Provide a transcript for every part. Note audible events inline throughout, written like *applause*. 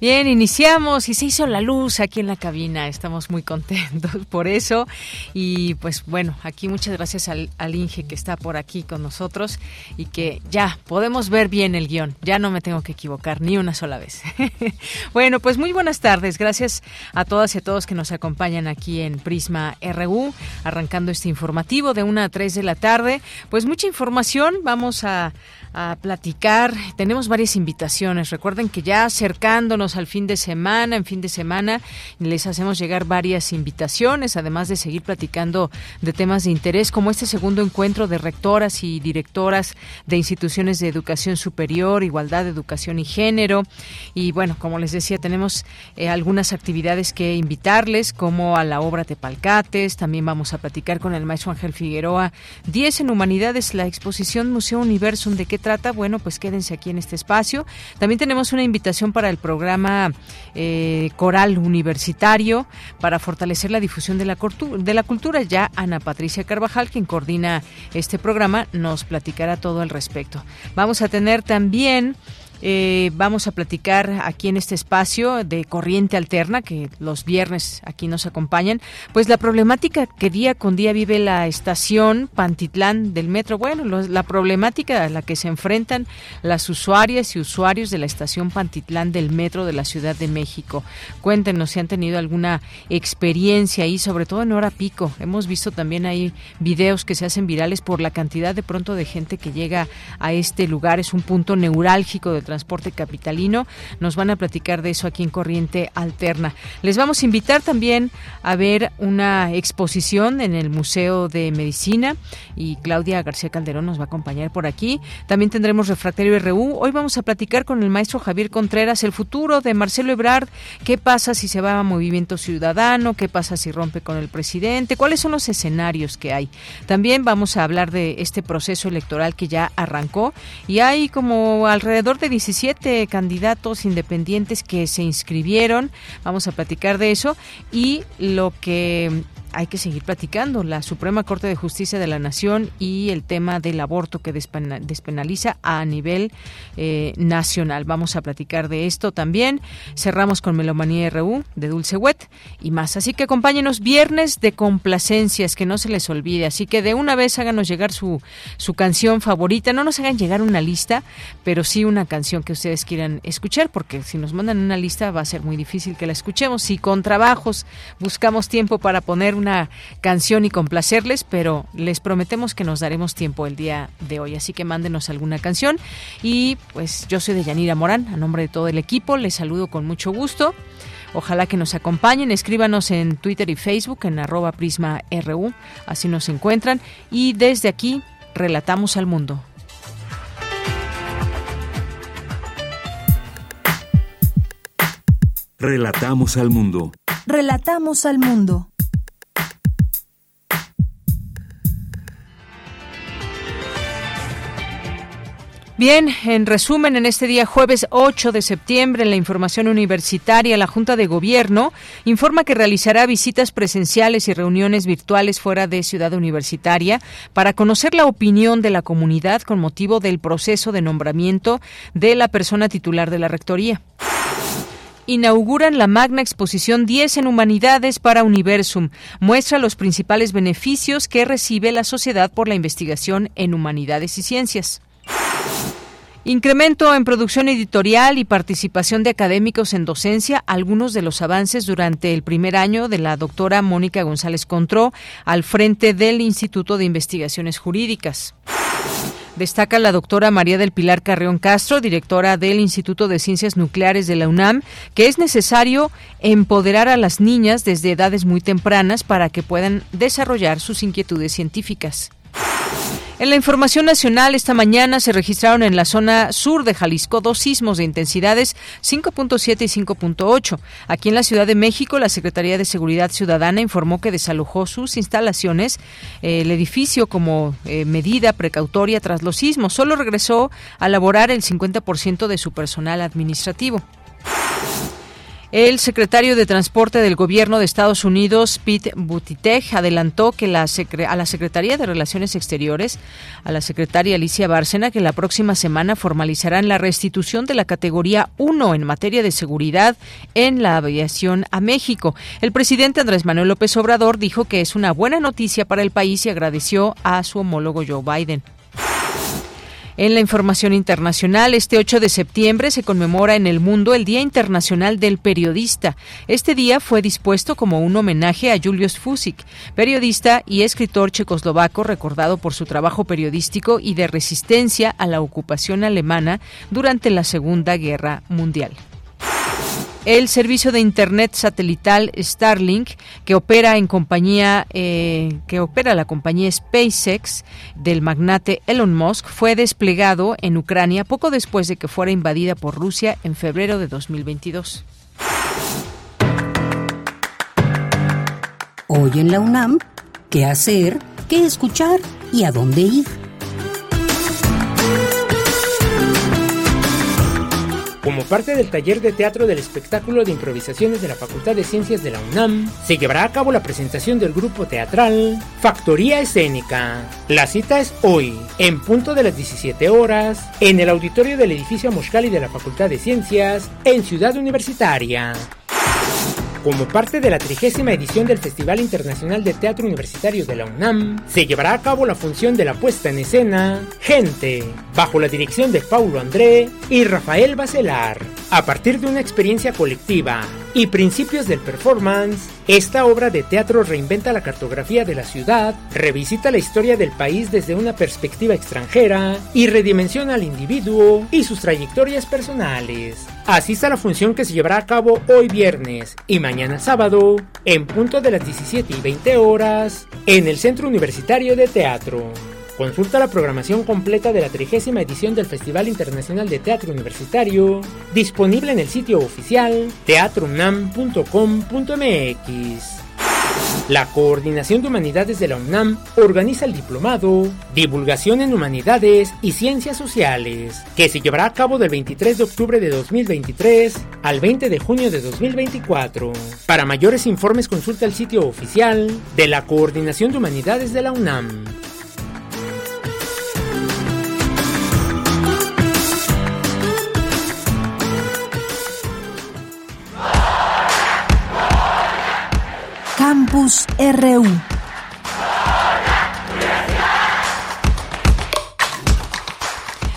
Bien, iniciamos y se hizo la luz aquí en la cabina. Estamos muy contentos *laughs* por eso. Y pues bueno, aquí muchas gracias al, Inge que está por aquí con nosotros y que ya podemos ver bien el guion. Ya no me tengo que equivocar ni una sola vez. *laughs* bueno, pues muy buenas tardes. Gracias a todas y a todos que nos acompañan aquí en Prisma RU, arrancando este informativo de una a 3 de la tarde. Pues mucha información. Vamos a a platicar. Tenemos varias invitaciones. Recuerden que ya acercándonos al fin de semana, en fin de semana, les hacemos llegar varias invitaciones, además de seguir platicando de temas de interés, como este segundo encuentro de rectoras y directoras de instituciones de educación superior, igualdad, educación y género. Y bueno, como les decía, tenemos eh, algunas actividades que invitarles, como a la obra Tepalcates. También vamos a platicar con el maestro Ángel Figueroa. 10 en Humanidades, la exposición Museo Universum de qué trata? Bueno, pues quédense aquí en este espacio. También tenemos una invitación para el programa eh, Coral Universitario para fortalecer la difusión de la, de la cultura. Ya Ana Patricia Carvajal, quien coordina este programa, nos platicará todo al respecto. Vamos a tener también eh, vamos a platicar aquí en este espacio de Corriente Alterna, que los viernes aquí nos acompañan, pues la problemática que día con día vive la estación Pantitlán del metro. Bueno, la problemática a la que se enfrentan las usuarias y usuarios de la estación Pantitlán del metro de la Ciudad de México. Cuéntenos si han tenido alguna experiencia ahí, sobre todo en hora pico. Hemos visto también ahí videos que se hacen virales por la cantidad de pronto de gente que llega a este lugar. Es un punto neurálgico del transporte capitalino. Nos van a platicar de eso aquí en Corriente Alterna. Les vamos a invitar también a ver una exposición en el Museo de Medicina y Claudia García Calderón nos va a acompañar por aquí. También tendremos Refractario RU. Hoy vamos a platicar con el maestro Javier Contreras el futuro de Marcelo Ebrard. ¿Qué pasa si se va a Movimiento Ciudadano? ¿Qué pasa si rompe con el presidente? ¿Cuáles son los escenarios que hay? También vamos a hablar de este proceso electoral que ya arrancó y hay como alrededor de 17 candidatos independientes que se inscribieron. Vamos a platicar de eso y lo que hay que seguir platicando. La Suprema Corte de Justicia de la Nación y el tema del aborto que despenaliza a nivel eh, nacional. Vamos a platicar de esto también. Cerramos con Melomanía RU de Dulce Wet y más. Así que acompáñenos viernes de complacencias, que no se les olvide. Así que de una vez háganos llegar su, su canción favorita. No nos hagan llegar una lista, pero sí una canción que ustedes quieran escuchar, porque si nos mandan una lista va a ser muy difícil que la escuchemos. Si con trabajos buscamos tiempo para poner una canción y complacerles, pero les prometemos que nos daremos tiempo el día de hoy. Así que mándenos alguna canción. Y pues yo soy de Yanira Morán, a nombre de todo el equipo, les saludo con mucho gusto. Ojalá que nos acompañen, escríbanos en Twitter y Facebook en arroba prisma RU, así nos encuentran. Y desde aquí, relatamos al mundo. Relatamos al mundo. Relatamos al mundo. Bien, en resumen, en este día jueves 8 de septiembre, en la información universitaria, la Junta de Gobierno informa que realizará visitas presenciales y reuniones virtuales fuera de Ciudad Universitaria para conocer la opinión de la comunidad con motivo del proceso de nombramiento de la persona titular de la Rectoría inauguran la magna exposición 10 en Humanidades para Universum. Muestra los principales beneficios que recibe la sociedad por la investigación en humanidades y ciencias. Incremento en producción editorial y participación de académicos en docencia, algunos de los avances durante el primer año de la doctora Mónica González Contró al frente del Instituto de Investigaciones Jurídicas. Destaca la doctora María del Pilar Carreón Castro, directora del Instituto de Ciencias Nucleares de la UNAM, que es necesario empoderar a las niñas desde edades muy tempranas para que puedan desarrollar sus inquietudes científicas. En la información nacional, esta mañana se registraron en la zona sur de Jalisco dos sismos de intensidades 5.7 y 5.8. Aquí en la Ciudad de México, la Secretaría de Seguridad Ciudadana informó que desalojó sus instalaciones, eh, el edificio como eh, medida precautoria tras los sismos. Solo regresó a laborar el 50% de su personal administrativo. El secretario de Transporte del Gobierno de Estados Unidos, Pete Buttigieg, adelantó que la a la Secretaría de Relaciones Exteriores, a la secretaria Alicia Bárcena, que la próxima semana formalizarán la restitución de la categoría 1 en materia de seguridad en la aviación a México. El presidente Andrés Manuel López Obrador dijo que es una buena noticia para el país y agradeció a su homólogo Joe Biden. En la información internacional, este 8 de septiembre se conmemora en el mundo el Día Internacional del Periodista. Este día fue dispuesto como un homenaje a Julius Fusik, periodista y escritor checoslovaco recordado por su trabajo periodístico y de resistencia a la ocupación alemana durante la Segunda Guerra Mundial. El servicio de internet satelital Starlink, que opera en compañía, eh, que opera la compañía SpaceX del magnate Elon Musk, fue desplegado en Ucrania poco después de que fuera invadida por Rusia en febrero de 2022. Hoy en la UNAM, ¿qué hacer? ¿Qué escuchar? ¿Y a dónde ir? Como parte del taller de teatro del espectáculo de improvisaciones de la Facultad de Ciencias de la UNAM, se llevará a cabo la presentación del grupo teatral Factoría Escénica. La cita es hoy, en punto de las 17 horas, en el auditorio del edificio Moscali de la Facultad de Ciencias, en Ciudad Universitaria. Como parte de la trigésima edición del Festival Internacional de Teatro Universitario de la UNAM, se llevará a cabo la función de la puesta en escena Gente, bajo la dirección de Paulo André y Rafael Bacelar. A partir de una experiencia colectiva y principios del performance, esta obra de teatro reinventa la cartografía de la ciudad, revisita la historia del país desde una perspectiva extranjera y redimensiona al individuo y sus trayectorias personales. Asista a la función que se llevará a cabo hoy viernes y mañana sábado, en punto de las 17 y 20 horas, en el Centro Universitario de Teatro. Consulta la programación completa de la trigésima edición del Festival Internacional de Teatro Universitario, disponible en el sitio oficial teatrounam.com.mx. La Coordinación de Humanidades de la UNAM organiza el diplomado Divulgación en Humanidades y Ciencias Sociales, que se llevará a cabo del 23 de octubre de 2023 al 20 de junio de 2024. Para mayores informes consulta el sitio oficial de la Coordinación de Humanidades de la UNAM. Campus RU.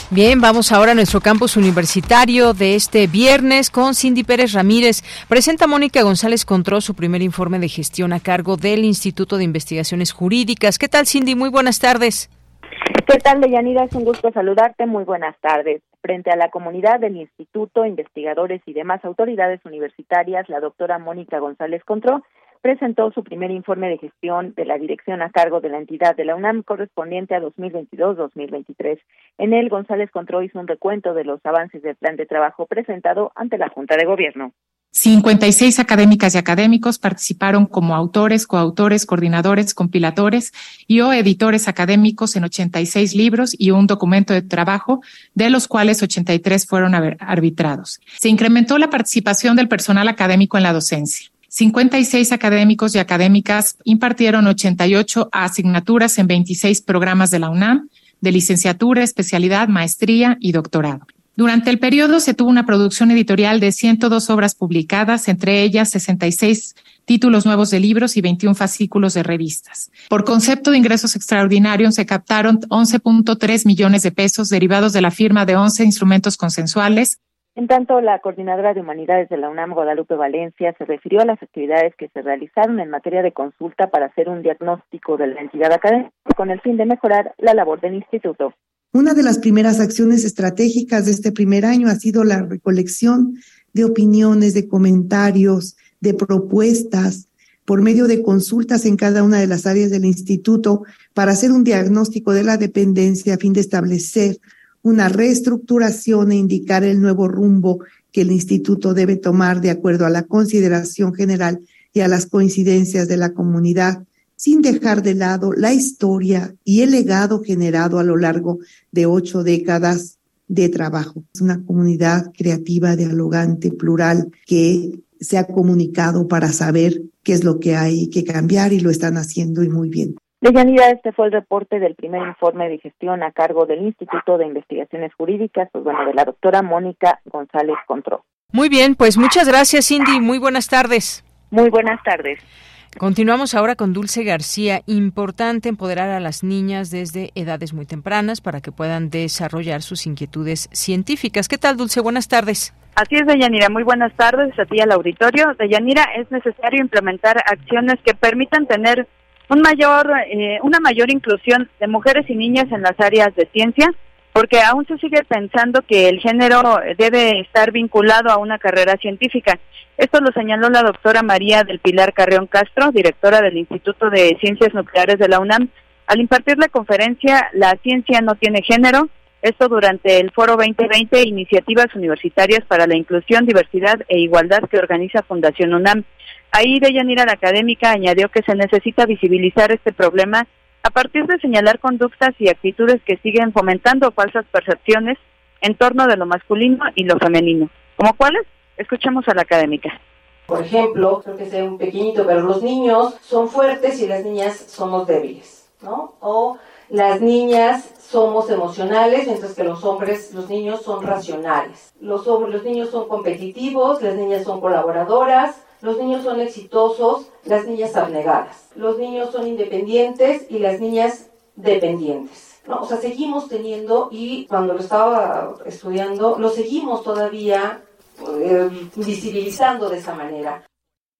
Bien, vamos ahora a nuestro campus universitario de este viernes con Cindy Pérez Ramírez. Presenta Mónica González Contró su primer informe de gestión a cargo del Instituto de Investigaciones Jurídicas. ¿Qué tal, Cindy? Muy buenas tardes. ¿Qué tal, Deyanira? Es un gusto saludarte. Muy buenas tardes. Frente a la comunidad del instituto, investigadores y demás autoridades universitarias, la doctora Mónica González Contró presentó su primer informe de gestión de la dirección a cargo de la entidad de la UNAM correspondiente a 2022-2023. En él, González Contró hizo un recuento de los avances del plan de trabajo presentado ante la Junta de Gobierno. 56 académicas y académicos participaron como autores, coautores, coordinadores, compiladores y o editores académicos en 86 libros y un documento de trabajo, de los cuales 83 fueron arbitrados. Se incrementó la participación del personal académico en la docencia. 56 académicos y académicas impartieron 88 asignaturas en 26 programas de la UNAM, de licenciatura, especialidad, maestría y doctorado. Durante el periodo se tuvo una producción editorial de 102 obras publicadas, entre ellas 66 títulos nuevos de libros y 21 fascículos de revistas. Por concepto de ingresos extraordinarios se captaron 11.3 millones de pesos derivados de la firma de 11 instrumentos consensuales en tanto, la coordinadora de humanidades de la UNAM, Guadalupe Valencia, se refirió a las actividades que se realizaron en materia de consulta para hacer un diagnóstico de la entidad académica con el fin de mejorar la labor del instituto. Una de las primeras acciones estratégicas de este primer año ha sido la recolección de opiniones, de comentarios, de propuestas, por medio de consultas en cada una de las áreas del instituto para hacer un diagnóstico de la dependencia a fin de establecer una reestructuración e indicar el nuevo rumbo que el instituto debe tomar de acuerdo a la consideración general y a las coincidencias de la comunidad, sin dejar de lado la historia y el legado generado a lo largo de ocho décadas de trabajo. Es una comunidad creativa, dialogante, plural, que se ha comunicado para saber qué es lo que hay que cambiar y lo están haciendo y muy bien. Deyanira, este fue el reporte del primer informe de gestión a cargo del Instituto de Investigaciones Jurídicas, pues bueno, de la doctora Mónica González Contró. Muy bien, pues muchas gracias, Cindy. Muy buenas tardes. Muy buenas tardes. Continuamos ahora con Dulce García. Importante empoderar a las niñas desde edades muy tempranas para que puedan desarrollar sus inquietudes científicas. ¿Qué tal, Dulce? Buenas tardes. Así es, Deyanira. Muy buenas tardes a ti al auditorio. Deyanira, es necesario implementar acciones que permitan tener un mayor, eh, una mayor inclusión de mujeres y niñas en las áreas de ciencia, porque aún se sigue pensando que el género debe estar vinculado a una carrera científica. Esto lo señaló la doctora María del Pilar Carreón Castro, directora del Instituto de Ciencias Nucleares de la UNAM, al impartir la conferencia La ciencia no tiene género, esto durante el Foro 2020 Iniciativas Universitarias para la Inclusión, Diversidad e Igualdad que organiza Fundación UNAM. Ahí Deyanira, la académica, añadió que se necesita visibilizar este problema a partir de señalar conductas y actitudes que siguen fomentando falsas percepciones en torno de lo masculino y lo femenino. ¿Como cuáles? Escuchemos a la académica. Por ejemplo, creo que sea un pequeñito, pero los niños son fuertes y las niñas somos débiles, ¿no? O las niñas somos emocionales, mientras que los hombres, los niños son racionales. Los, los niños son competitivos, las niñas son colaboradoras, los niños son exitosos, las niñas abnegadas. Los niños son independientes y las niñas dependientes. ¿no? O sea, seguimos teniendo, y cuando lo estaba estudiando, lo seguimos todavía eh, visibilizando de esa manera.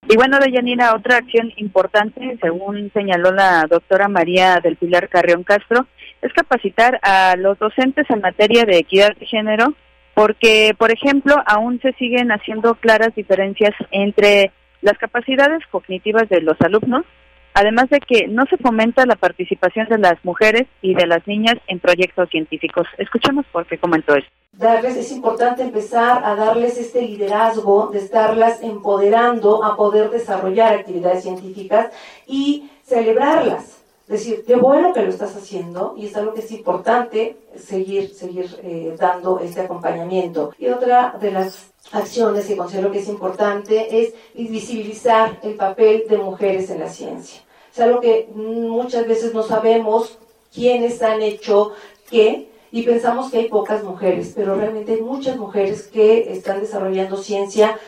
Y bueno, Deyanira, otra acción importante, según señaló la doctora María del Pilar Carrión Castro, es capacitar a los docentes en materia de equidad de género porque, por ejemplo, aún se siguen haciendo claras diferencias entre las capacidades cognitivas de los alumnos, además de que no se fomenta la participación de las mujeres y de las niñas en proyectos científicos. Escuchemos por qué comentó eso. Darles, es importante empezar a darles este liderazgo, de estarlas empoderando a poder desarrollar actividades científicas y celebrarlas decir, qué bueno que lo estás haciendo y es algo que es importante seguir, seguir eh, dando este acompañamiento. Y otra de las acciones que considero que es importante es visibilizar el papel de mujeres en la ciencia. Es algo que muchas veces no sabemos quiénes han hecho qué y pensamos que hay pocas mujeres, pero realmente hay muchas mujeres que están desarrollando ciencia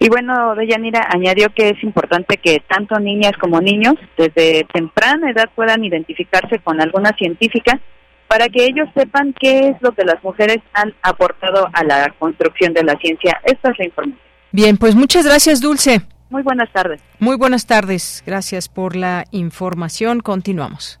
y bueno, Deyanira añadió que es importante que tanto niñas como niños desde temprana edad puedan identificarse con alguna científica para que ellos sepan qué es lo que las mujeres han aportado a la construcción de la ciencia. Esta es la información. Bien, pues muchas gracias, Dulce. Muy buenas tardes. Muy buenas tardes. Gracias por la información. Continuamos.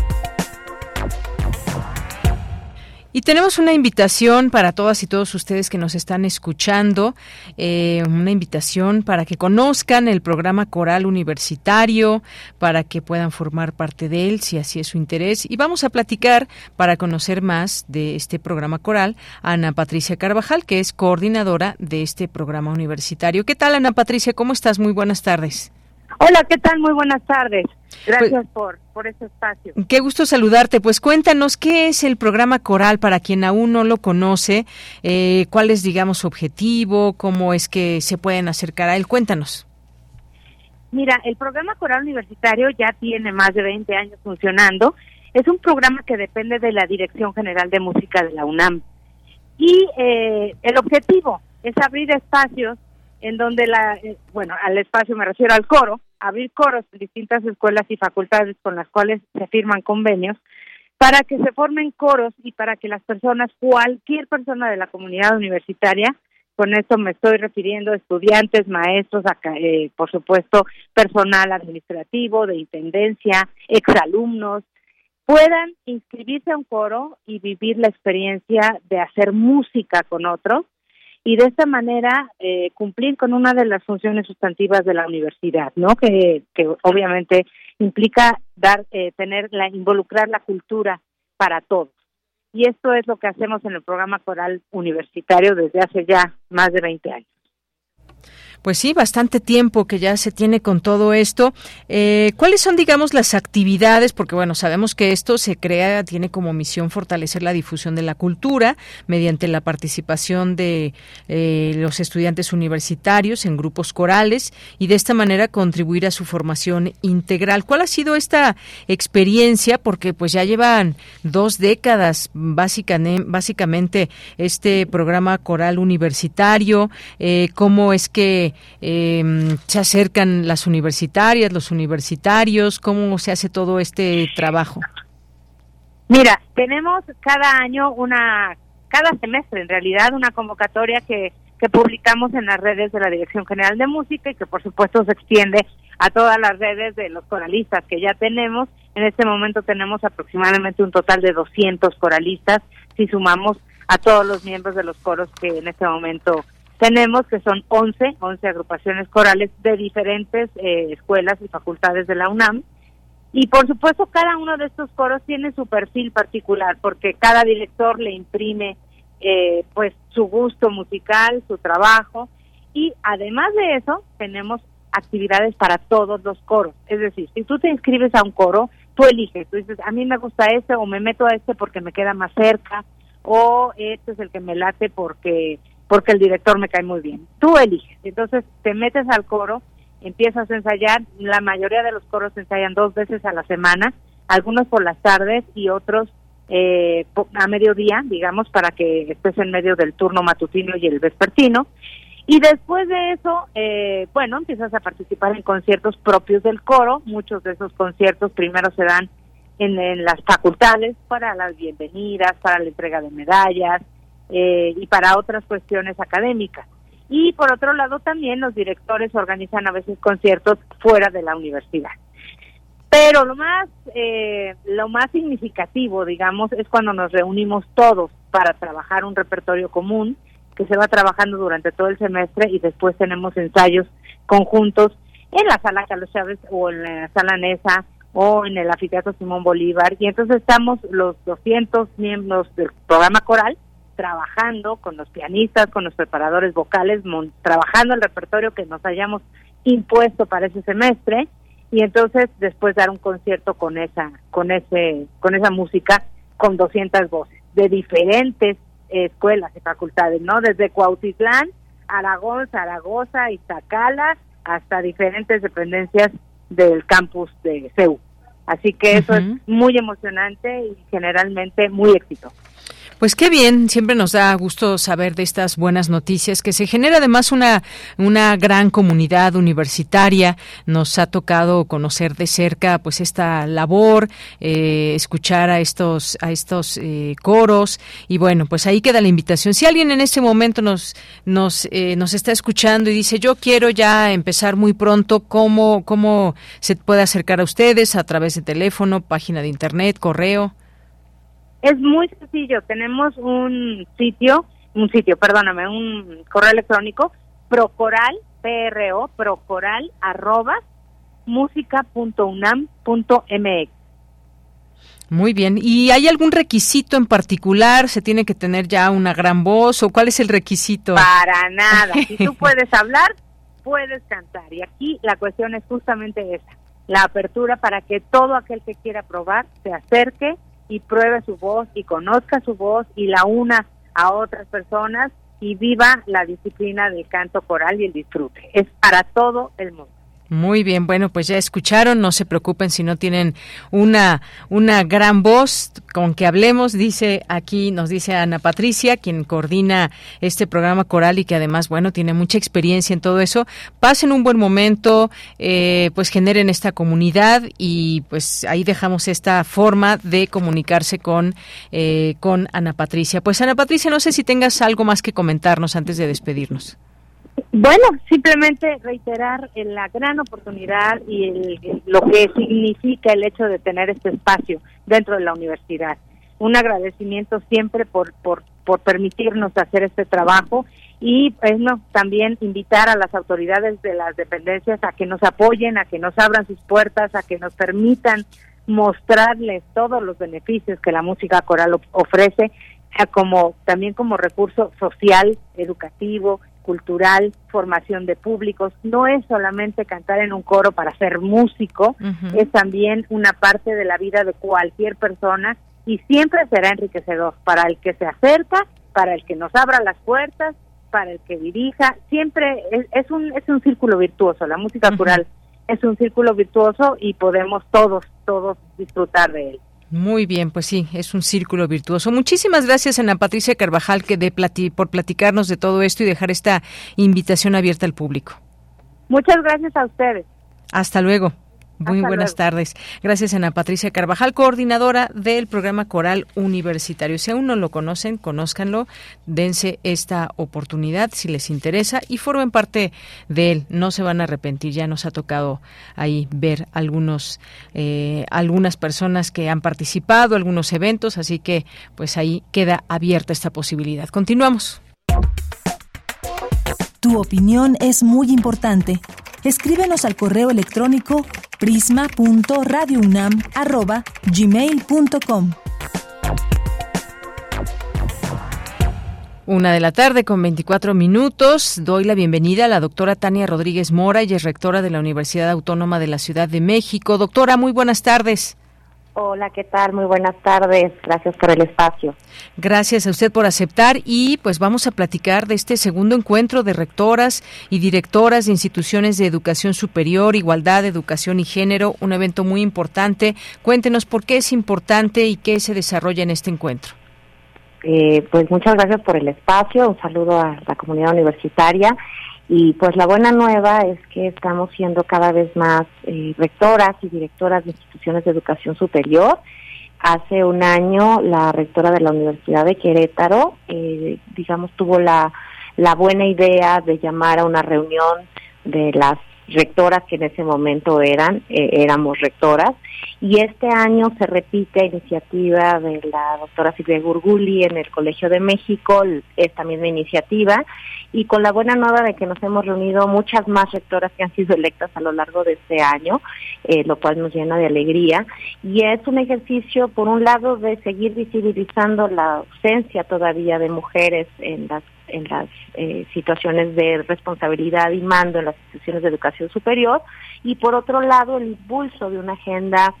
Y tenemos una invitación para todas y todos ustedes que nos están escuchando, eh, una invitación para que conozcan el programa coral universitario, para que puedan formar parte de él, si así es su interés. Y vamos a platicar para conocer más de este programa coral a Ana Patricia Carvajal, que es coordinadora de este programa universitario. ¿Qué tal, Ana Patricia? ¿Cómo estás? Muy buenas tardes. Hola, ¿qué tal? Muy buenas tardes. Gracias por, por este espacio. Qué gusto saludarte. Pues cuéntanos qué es el programa Coral para quien aún no lo conoce, eh, cuál es, digamos, su objetivo, cómo es que se pueden acercar a él. Cuéntanos. Mira, el programa Coral Universitario ya tiene más de 20 años funcionando. Es un programa que depende de la Dirección General de Música de la UNAM. Y eh, el objetivo es abrir espacios en donde la, eh, bueno, al espacio me refiero al coro, abrir coros en distintas escuelas y facultades con las cuales se firman convenios, para que se formen coros y para que las personas, cualquier persona de la comunidad universitaria, Con esto me estoy refiriendo estudiantes, maestros, eh, por supuesto, personal administrativo, de intendencia, exalumnos, puedan inscribirse a un coro y vivir la experiencia de hacer música con otros y de esta manera eh, cumplir con una de las funciones sustantivas de la universidad, ¿no? Que, que obviamente implica dar, eh, tener la, involucrar la cultura para todos. Y esto es lo que hacemos en el programa coral universitario desde hace ya más de 20 años. Pues sí, bastante tiempo que ya se tiene con todo esto. Eh, ¿Cuáles son, digamos, las actividades? Porque, bueno, sabemos que esto se crea, tiene como misión fortalecer la difusión de la cultura mediante la participación de eh, los estudiantes universitarios en grupos corales y de esta manera contribuir a su formación integral. ¿Cuál ha sido esta experiencia? Porque, pues, ya llevan dos décadas, básicamente, este programa coral universitario. Eh, ¿Cómo es que Em, se acercan las universitarias, los universitarios? ¿Cómo se hace todo este trabajo? Mira, tenemos cada año una, cada semestre en realidad, una convocatoria que, que publicamos en las redes de la Dirección General de Música y que por supuesto se extiende a todas las redes de los coralistas que ya tenemos. En este momento tenemos aproximadamente un total de 200 coralistas si sumamos a todos los miembros de los coros que en este momento tenemos que son 11, 11 agrupaciones corales de diferentes eh, escuelas y facultades de la UNAM. Y por supuesto cada uno de estos coros tiene su perfil particular porque cada director le imprime eh, pues su gusto musical, su trabajo y además de eso tenemos actividades para todos los coros. Es decir, si tú te inscribes a un coro, tú eliges, tú dices, a mí me gusta este o me meto a este porque me queda más cerca o este es el que me late porque porque el director me cae muy bien. Tú eliges. Entonces te metes al coro, empiezas a ensayar. La mayoría de los coros ensayan dos veces a la semana, algunos por las tardes y otros eh, a mediodía, digamos, para que estés en medio del turno matutino y el vespertino. Y después de eso, eh, bueno, empiezas a participar en conciertos propios del coro. Muchos de esos conciertos primero se dan en las facultades para las bienvenidas, para la entrega de medallas, eh, y para otras cuestiones académicas. Y por otro lado también los directores organizan a veces conciertos fuera de la universidad. Pero lo más, eh, lo más significativo, digamos, es cuando nos reunimos todos para trabajar un repertorio común que se va trabajando durante todo el semestre y después tenemos ensayos conjuntos en la sala Carlos Chávez o en la sala Nesa o en el anfiteatro Simón Bolívar y entonces estamos los 200 miembros del programa coral trabajando con los pianistas, con los preparadores vocales, trabajando el repertorio que nos hayamos impuesto para ese semestre y entonces después dar un concierto con esa con ese con esa música con 200 voces de diferentes escuelas y facultades, ¿no? Desde Cuautitlán, Aragón, Zaragoza, Iztacala, hasta diferentes dependencias del campus de CEU. Así que eso es muy emocionante y generalmente muy exitoso. Pues qué bien, siempre nos da gusto saber de estas buenas noticias, que se genera además una, una gran comunidad universitaria. Nos ha tocado conocer de cerca pues esta labor, eh, escuchar a estos, a estos eh, coros y bueno, pues ahí queda la invitación. Si alguien en este momento nos, nos, eh, nos está escuchando y dice yo quiero ya empezar muy pronto, ¿cómo, ¿cómo se puede acercar a ustedes a través de teléfono, página de internet, correo? Es muy sencillo. Tenemos un sitio, un sitio, perdóname, un correo electrónico, procoral, pro, procoral, arroba, música.unam.mx. Muy bien. ¿Y hay algún requisito en particular? ¿Se tiene que tener ya una gran voz o cuál es el requisito? Para nada. Si tú *laughs* puedes hablar, puedes cantar. Y aquí la cuestión es justamente esa, la apertura para que todo aquel que quiera probar se acerque y pruebe su voz y conozca su voz y la una a otras personas y viva la disciplina del canto coral y el disfrute. Es para todo el mundo. Muy bien, bueno, pues ya escucharon, no se preocupen si no tienen una, una gran voz con que hablemos, dice aquí, nos dice Ana Patricia, quien coordina este programa coral y que además, bueno, tiene mucha experiencia en todo eso. Pasen un buen momento, eh, pues generen esta comunidad y pues ahí dejamos esta forma de comunicarse con, eh, con Ana Patricia. Pues Ana Patricia, no sé si tengas algo más que comentarnos antes de despedirnos. Bueno, simplemente reiterar la gran oportunidad y lo que significa el hecho de tener este espacio dentro de la universidad. Un agradecimiento siempre por, por, por permitirnos hacer este trabajo y bueno, también invitar a las autoridades de las dependencias a que nos apoyen, a que nos abran sus puertas, a que nos permitan mostrarles todos los beneficios que la música coral ofrece, como también como recurso social, educativo, cultural, formación de públicos. No es solamente cantar en un coro para ser músico, es también una parte de la vida de cualquier persona y siempre será enriquecedor para el que se acerca, para el que nos abra las puertas, para el que dirija. Siempre es, un es un círculo virtuoso. La música coral es un círculo virtuoso y podemos todos todos disfrutar de él. Muy bien, pues sí, es un círculo virtuoso. Muchísimas gracias, Ana Patricia Carvajal, que de por platicarnos de todo esto y dejar esta invitación abierta al público. Muchas gracias a ustedes. Hasta luego. Muy buenas tardes. Gracias, Ana Patricia Carvajal, coordinadora del programa Coral Universitario. Si aún no lo conocen, conózcanlo, dense esta oportunidad si les interesa y formen parte de él. No se van a arrepentir. Ya nos ha tocado ahí ver algunos, eh, algunas personas que han participado, algunos eventos, así que pues ahí queda abierta esta posibilidad. Continuamos. Tu opinión es muy importante. Escríbenos al correo electrónico prisma.radiounam@gmail.com. Una de la tarde con 24 minutos. Doy la bienvenida a la doctora Tania Rodríguez Mora, y es rectora de la Universidad Autónoma de la Ciudad de México. Doctora, muy buenas tardes. Hola, ¿qué tal? Muy buenas tardes. Gracias por el espacio. Gracias a usted por aceptar y pues vamos a platicar de este segundo encuentro de rectoras y directoras de instituciones de educación superior, igualdad, educación y género, un evento muy importante. Cuéntenos por qué es importante y qué se desarrolla en este encuentro. Eh, pues muchas gracias por el espacio. Un saludo a la comunidad universitaria y pues la buena nueva es que estamos siendo cada vez más eh, rectoras y directoras de instituciones de educación superior. Hace un año la rectora de la Universidad de Querétaro, eh, digamos, tuvo la, la buena idea de llamar a una reunión de las rectoras que en ese momento eran, eh, éramos rectoras, y este año se repite iniciativa de la doctora Silvia Gurguli en el Colegio de México, esta misma iniciativa, y con la buena nueva de que nos hemos reunido muchas más rectoras que han sido electas a lo largo de este año, eh, lo cual nos llena de alegría. Y es un ejercicio, por un lado, de seguir visibilizando la ausencia todavía de mujeres en las en las eh, situaciones de responsabilidad y mando en las instituciones de educación superior y por otro lado el impulso de una agenda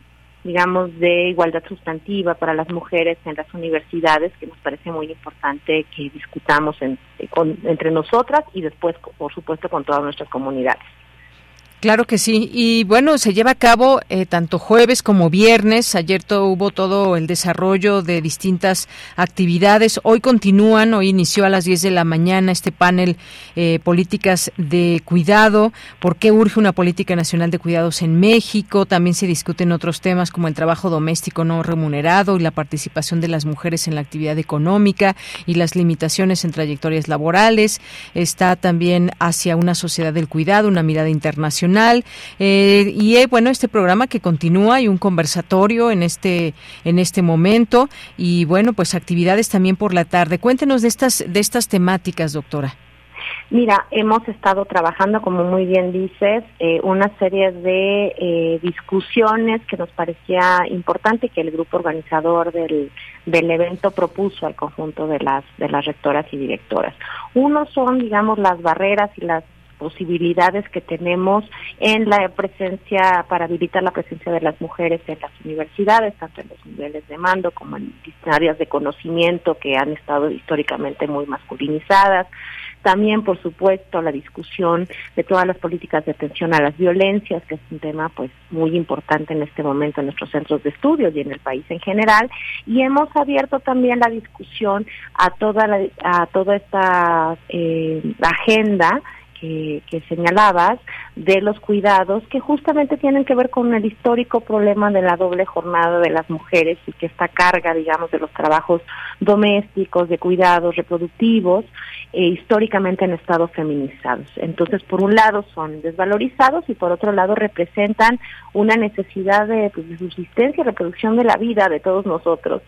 digamos, de igualdad sustantiva para las mujeres en las universidades, que nos parece muy importante que discutamos entre nosotras y después, por supuesto, con todas nuestras comunidades. Claro que sí. Y bueno, se lleva a cabo eh, tanto jueves como viernes. Ayer hubo todo el desarrollo de distintas actividades. Hoy continúan, hoy inició a las 10 de la mañana este panel eh, Políticas de Cuidado. ¿Por qué urge una política nacional de cuidados en México? También se discuten otros temas como el trabajo doméstico no remunerado y la participación de las mujeres en la actividad económica y las limitaciones en trayectorias laborales. Está también hacia una sociedad del cuidado, una mirada internacional eh, y eh, bueno, este programa que continúa y un conversatorio en este, en este momento y bueno, pues actividades también por la tarde. Cuéntenos de estas, de estas temáticas, doctora. Mira, hemos estado trabajando, como muy bien dices, eh, una serie de discusiones que nos parecía importante que el grupo organizador del, del evento propuso al conjunto de las de las rectoras y directoras. Uno son, digamos, las barreras y las posibilidades que tenemos en la presencia, para habilitar la presencia de las mujeres en las universidades, tanto en los niveles de mando como en áreas de conocimiento que han estado históricamente muy masculinizadas. También, por supuesto, la discusión de todas las políticas de atención a las violencias, que es un tema pues muy importante en este momento en nuestros centros de estudios y en el país en general. Y hemos abierto también la discusión a toda la, a toda esta eh, agenda que, señalabas de los cuidados que justamente tienen que ver con el histórico problema de la doble jornada de las mujeres y que esta carga, digamos, de los trabajos domésticos, de cuidados reproductivos, eh, históricamente han estado feminizados. Entonces, por un lado son desvalorizados y por otro lado representan una necesidad de, pues, de subsistencia y reproducción de la vida de todos nosotros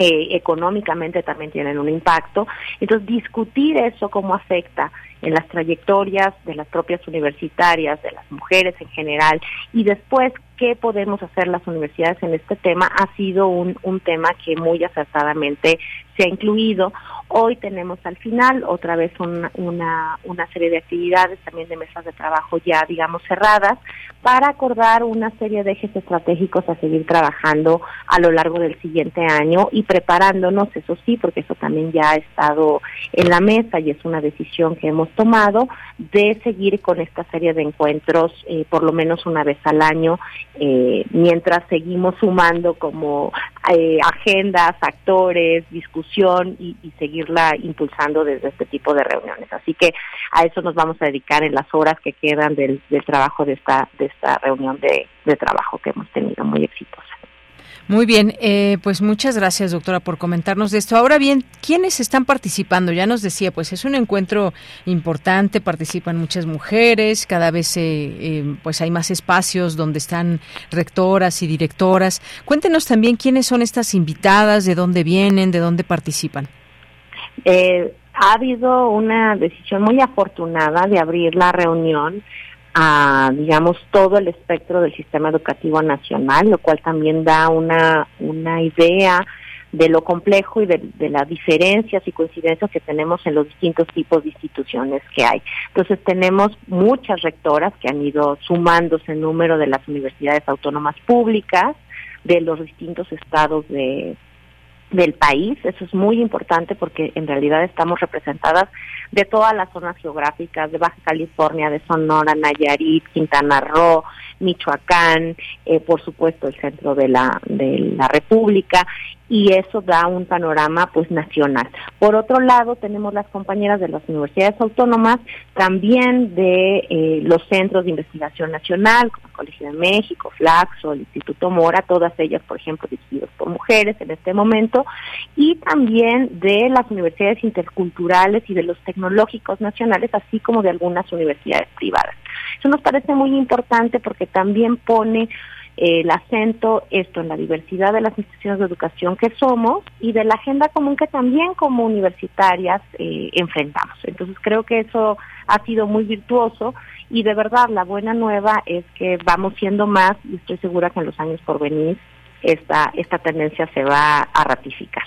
económicamente también tienen un impacto. Entonces, discutir eso, cómo afecta en las trayectorias de las propias universitarias, de las mujeres en general, y después qué podemos hacer las universidades en este tema, ha sido un, un tema que muy acertadamente incluido. Hoy tenemos al final otra vez una, una, serie de actividades, también de mesas de trabajo ya, digamos, cerradas, para acordar una serie de ejes estratégicos a seguir trabajando a lo largo del siguiente año y preparándonos, eso sí, porque eso también ya ha estado en la mesa y es una decisión que hemos tomado, de seguir con esta serie de encuentros eh, por lo menos una vez al año, eh, mientras seguimos sumando como eh, agendas, actores, discusión y, seguirla impulsando desde este tipo de reuniones. Así que a eso nos vamos a dedicar en las horas que quedan del, trabajo de esta, de esta reunión de, de trabajo que hemos tenido muy exitosa. Muy bien, eh, pues muchas gracias, doctora, por comentarnos de esto. Ahora bien, ¿quiénes están participando? Ya nos decía, pues es un encuentro importante, participan muchas mujeres, cada vez eh, eh, pues hay más espacios donde están rectoras y directoras. Cuéntenos también quiénes son estas invitadas, de dónde vienen, de dónde participan. ha habido una decisión muy afortunada de abrir la reunión a, digamos, todo el espectro del sistema educativo nacional, lo cual también da una, una idea de lo complejo y de, las diferencias y coincidencias que tenemos en los distintos tipos de instituciones que hay. Entonces tenemos muchas rectoras que han ido sumándose en número de las universidades autónomas públicas de los distintos estados de, del país. Eso es muy importante porque en realidad estamos representadas de todas las zonas geográficas de Baja California, de Sonora, Nayarit, Quintana Roo, Michoacán, eh, por supuesto el centro de la, de la República y eso da un panorama pues nacional. Por otro lado, tenemos las compañeras de las universidades autónomas, también de eh, los centros de investigación nacional, como el Colegio de México, Flaxo, el Instituto Mora, todas ellas, por ejemplo, dirigidas por mujeres en este momento, y también de las universidades interculturales y de los tecnológicos nacionales, así como de algunas universidades privadas. Eso nos parece muy importante porque también pone el acento esto en la diversidad de las instituciones de educación que somos y de la agenda común que también como universitarias eh, enfrentamos. Entonces creo que eso ha sido muy virtuoso y de verdad la buena nueva es que vamos siendo más y estoy segura que en los años por venir esta, esta tendencia se va a ratificar.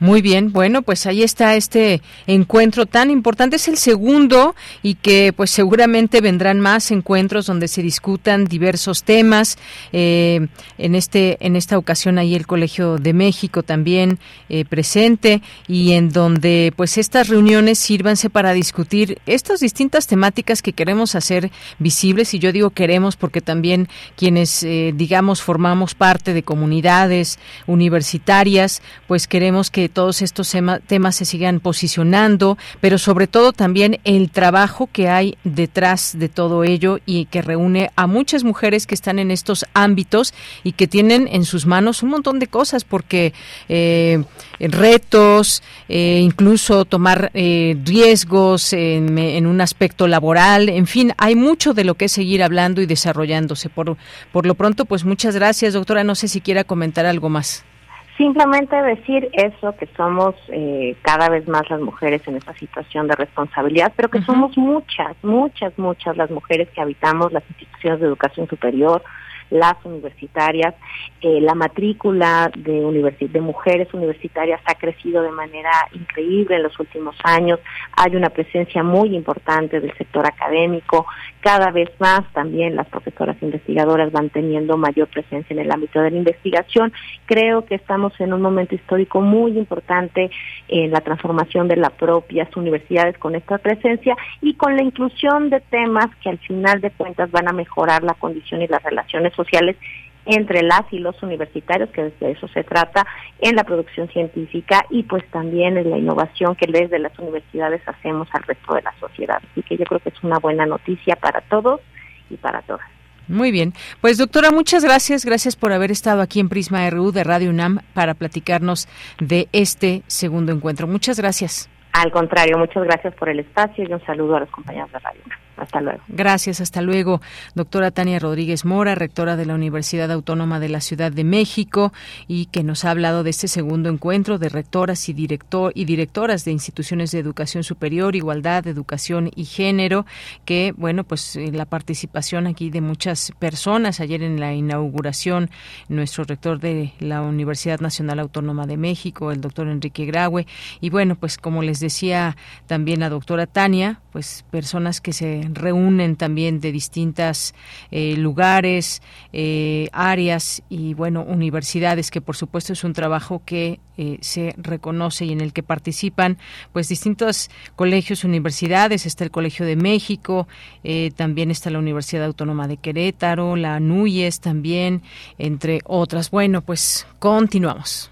Muy bien, bueno, pues ahí está este encuentro tan importante. Es el segundo y que pues seguramente vendrán más encuentros donde se discutan diversos temas. Eh, en este en esta ocasión ahí el Colegio de México también eh, presente y en donde pues estas reuniones sírvanse para discutir estas distintas temáticas que queremos hacer visibles y yo digo queremos porque también quienes eh, digamos formamos parte de comunidades universitarias pues queremos que todos estos temas se sigan posicionando, pero sobre todo también el trabajo que hay detrás de todo ello y que reúne a muchas mujeres que están en estos ámbitos y que tienen en sus manos un montón de cosas, porque eh, retos, eh, incluso tomar eh, riesgos en, en, un aspecto laboral, en fin, hay mucho de lo que seguir hablando y desarrollándose. Por, por lo pronto, pues muchas gracias, doctora. No sé si quiera comentar algo más. Simplemente decir eso, que somos eh, cada vez más las mujeres en esta situación de responsabilidad, pero que somos muchas, muchas, muchas las mujeres que habitamos las instituciones de educación superior, las universitarias. Eh, la matrícula de, de mujeres universitarias ha crecido de manera increíble en los últimos años. Hay una presencia muy importante del sector académico. Cada vez más también las profesoras investigadoras van teniendo mayor presencia en el ámbito de la investigación. Creo que estamos en un momento histórico muy importante en la transformación de las propias universidades con esta presencia y con la inclusión de temas que al final de cuentas van a mejorar la condición y las relaciones sociales entre las y los universitarios, que de eso se trata, en la producción científica y pues también en la innovación que desde las universidades hacemos al resto de la sociedad. Así que yo creo que es una buena noticia para todos y para todas. Muy bien. Pues doctora, muchas gracias. Gracias por haber estado aquí en Prisma RU de Radio UNAM para platicarnos de este segundo encuentro. Muchas gracias. Al contrario, muchas gracias por el espacio y un saludo a los compañeros de Radio UNAM. Hasta luego. Gracias, hasta luego. Doctora Tania Rodríguez Mora, rectora de la Universidad Autónoma de la Ciudad de México, y que nos ha hablado de este segundo encuentro de rectoras y, director, y directoras de instituciones de educación superior, igualdad, educación y género, que, bueno, pues eh, la participación aquí de muchas personas. Ayer en la inauguración, nuestro rector de la Universidad Nacional Autónoma de México, el doctor Enrique Graue, y bueno, pues como les decía también la doctora Tania, pues personas que se reúnen también de distintas eh, lugares, eh, áreas y bueno, universidades, que por supuesto es un trabajo que eh, se reconoce y en el que participan pues distintos colegios, universidades, está el Colegio de México, también está la Universidad Autónoma de Querétaro, la NUYES también, entre otras. Bueno, pues continuamos.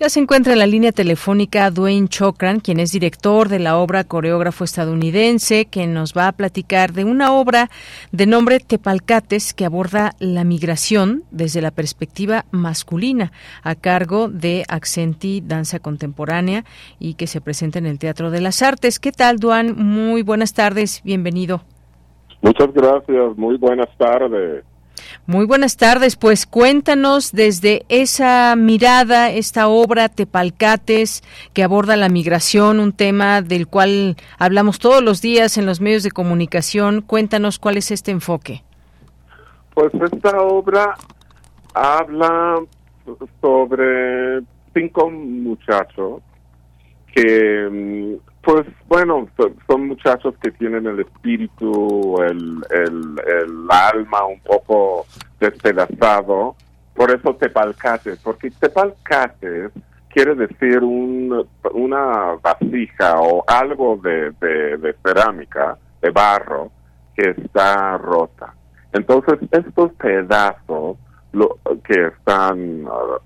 Ya se encuentra en la línea telefónica Dwayne Chokran, quien es director de la obra Coreógrafo estadounidense, que nos va a platicar de una obra de nombre Tepalcates que aborda la migración desde la perspectiva masculina, a cargo de Accenti Danza Contemporánea y que se presenta en el Teatro de las Artes. ¿Qué tal, Duan? Muy buenas tardes, bienvenido. Muchas gracias, muy buenas tardes. Muy buenas tardes, pues cuéntanos desde esa mirada, esta obra Tepalcates que aborda la migración, un tema del cual hablamos todos los días en los medios de comunicación. Cuéntanos cuál es este enfoque. Pues esta obra habla sobre cinco muchachos que mm, pues bueno, son muchachos que tienen el espíritu, el, el, alma un poco despedazado, por eso tepalcates, porque tepalcates quiere decir un, una vasija o algo de, de, cerámica, de barro, que está rota. Entonces, estos pedazos lo, que están uh,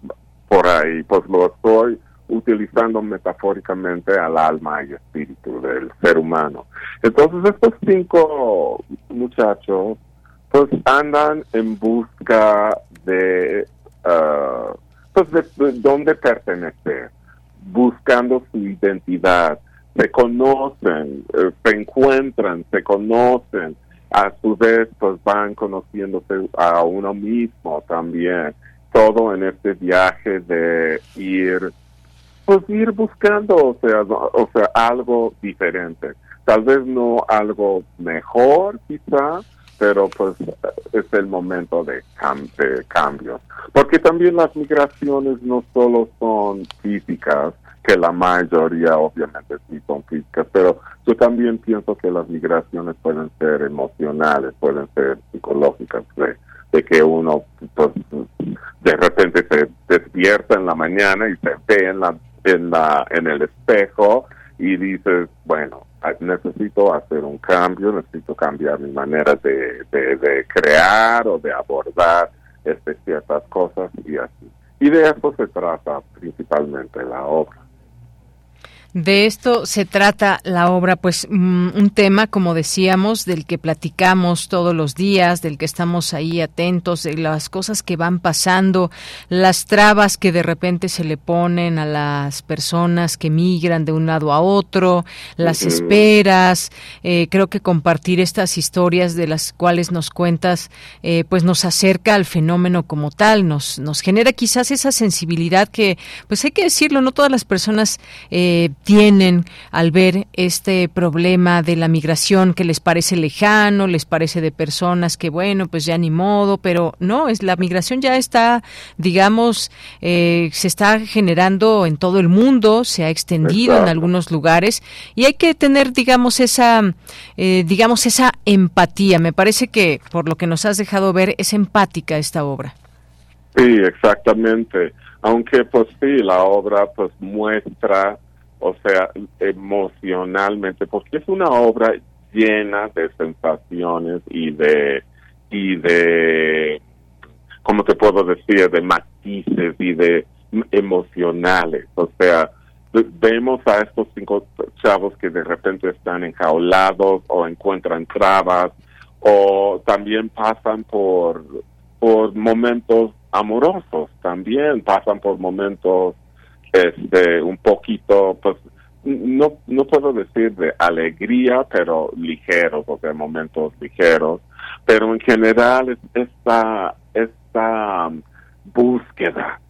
por ahí, pues lo estoy utilizando metafóricamente al alma y espíritu del ser humano. Entonces estos cinco muchachos pues andan en busca de uh, pues de, dónde pertenecer, buscando su identidad, se conocen, eh, se encuentran, se conocen, a su vez pues van conociéndose a uno mismo también, todo en este viaje de ir pues ir buscando, o sea, o sea, algo diferente. Tal vez no algo mejor, quizá, pero pues es el momento de, cambio. Porque también las migraciones no solo son físicas, que la mayoría obviamente sí son físicas, pero yo también pienso que las migraciones pueden ser emocionales, pueden ser psicológicas, de, de que uno pues de repente se despierta en la mañana y se ve en la en, la, en el espejo y dices, bueno, necesito hacer un cambio, necesito cambiar mi manera de, de, crear o de abordar este, ciertas cosas y así. Y de eso se trata principalmente la obra. De esto se trata la obra, pues mm, un tema, como decíamos, del que platicamos todos los días, del que estamos ahí atentos, de las cosas que van pasando, las trabas que de repente se le ponen a las personas que migran de un lado a otro, las esperas. Eh, creo que compartir estas historias de las cuales nos cuentas, eh, pues nos acerca al fenómeno como tal, nos, nos genera quizás esa sensibilidad que, pues hay que decirlo, no todas las personas eh, tienen al ver este problema de la migración que les parece lejano, les parece de personas que bueno, pues ya ni modo, pero no, es la migración ya está, digamos, eh, se está generando en todo el mundo, se ha extendido en algunos lugares y hay que tener, digamos, esa, eh, digamos, esa empatía. Me parece que por lo que nos has dejado ver es empática esta obra. Sí, exactamente. Aunque pues sí, la obra pues muestra, o sea, emocionalmente, porque es una obra llena de sensaciones y de y de cómo te puedo decir de matices y de emocionales. O sea vemos a estos cinco chavos que de repente están enjaulados o encuentran trabas o también pasan por por momentos amorosos también pasan por momentos este un poquito pues no no puedo decir de alegría pero ligeros o sea momentos ligeros pero en general esta esta um, búsqueda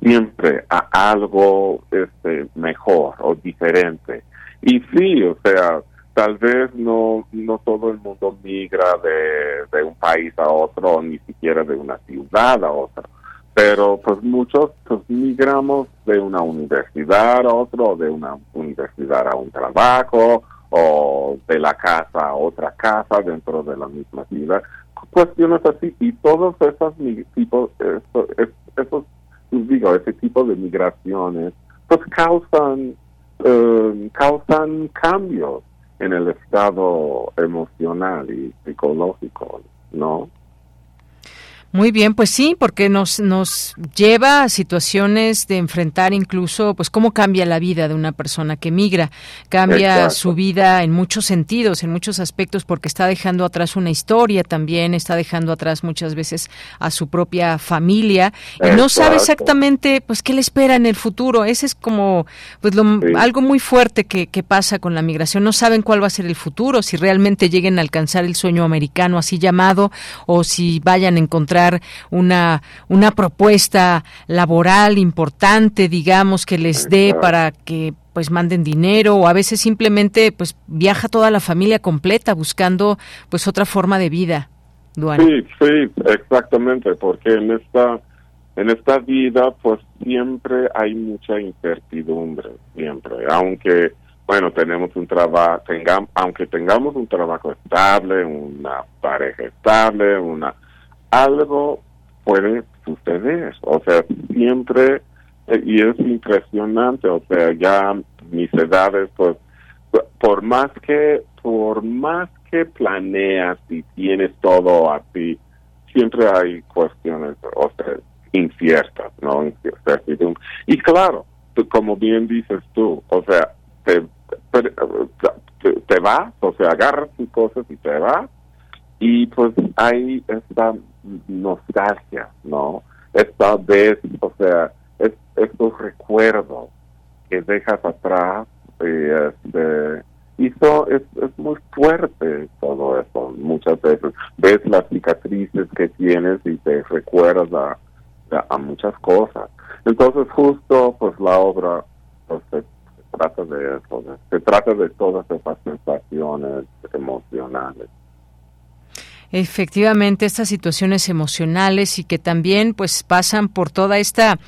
siempre a algo este mejor o diferente. Y sí o sea tal vez no no todo el mundo migra de, de un país a otro ni siquiera de una ciudad a otra pero pues muchos pues migramos de una universidad a otro, de una universidad a un trabajo, o de la casa a otra casa dentro de la misma ciudad. Cuestiones así, y todos esos tipos, esos, digo, ese tipo de migraciones, pues causan, eh, causan cambios en el estado emocional y psicológico, ¿no? Muy bien, pues sí, porque nos, nos lleva a situaciones de enfrentar incluso, pues, cómo cambia la vida de una persona que migra. Cambia su vida en muchos sentidos, en muchos aspectos, porque está dejando atrás una historia también, está dejando atrás muchas veces a su propia familia y no sabe exactamente, pues, qué le espera en el futuro. Ese es como, pues, lo, algo muy fuerte que, que pasa con la migración. No saben cuál va a ser el futuro, si realmente lleguen a alcanzar el sueño americano así llamado o si vayan a encontrar una, una propuesta laboral importante, digamos, que les dé para que pues manden dinero o a veces simplemente pues viaja toda la familia completa buscando pues otra forma de vida. Sí, sí, exactamente, porque en esta en esta vida pues siempre hay mucha incertidumbre, siempre, aunque bueno, tenemos un trabajo, tengamos, aunque tengamos un trabajo estable, una pareja estable, una algo puede suceder. O sea, siempre, eh, y es impresionante, o sea, ya mis edades, pues, por más que, por más que planeas y tienes todo a ti, siempre hay cuestiones, o sea, inciertas, ¿no? Y claro, como bien dices tú, o sea, te, te, te vas, o sea, agarras tus cosas y te vas, y pues hay esta nostalgia, ¿no? Esta vez, o sea, es, estos recuerdos que dejas atrás, eh, este, y eso es, es muy fuerte todo eso, muchas veces. Ves las cicatrices que tienes y te recuerdas a, a, muchas cosas. Entonces justo pues la obra pues, se, trata de eso, se trata de todas esas sensaciones emocionales. Efectivamente, estas situaciones emocionales y que también pues pasan por toda esta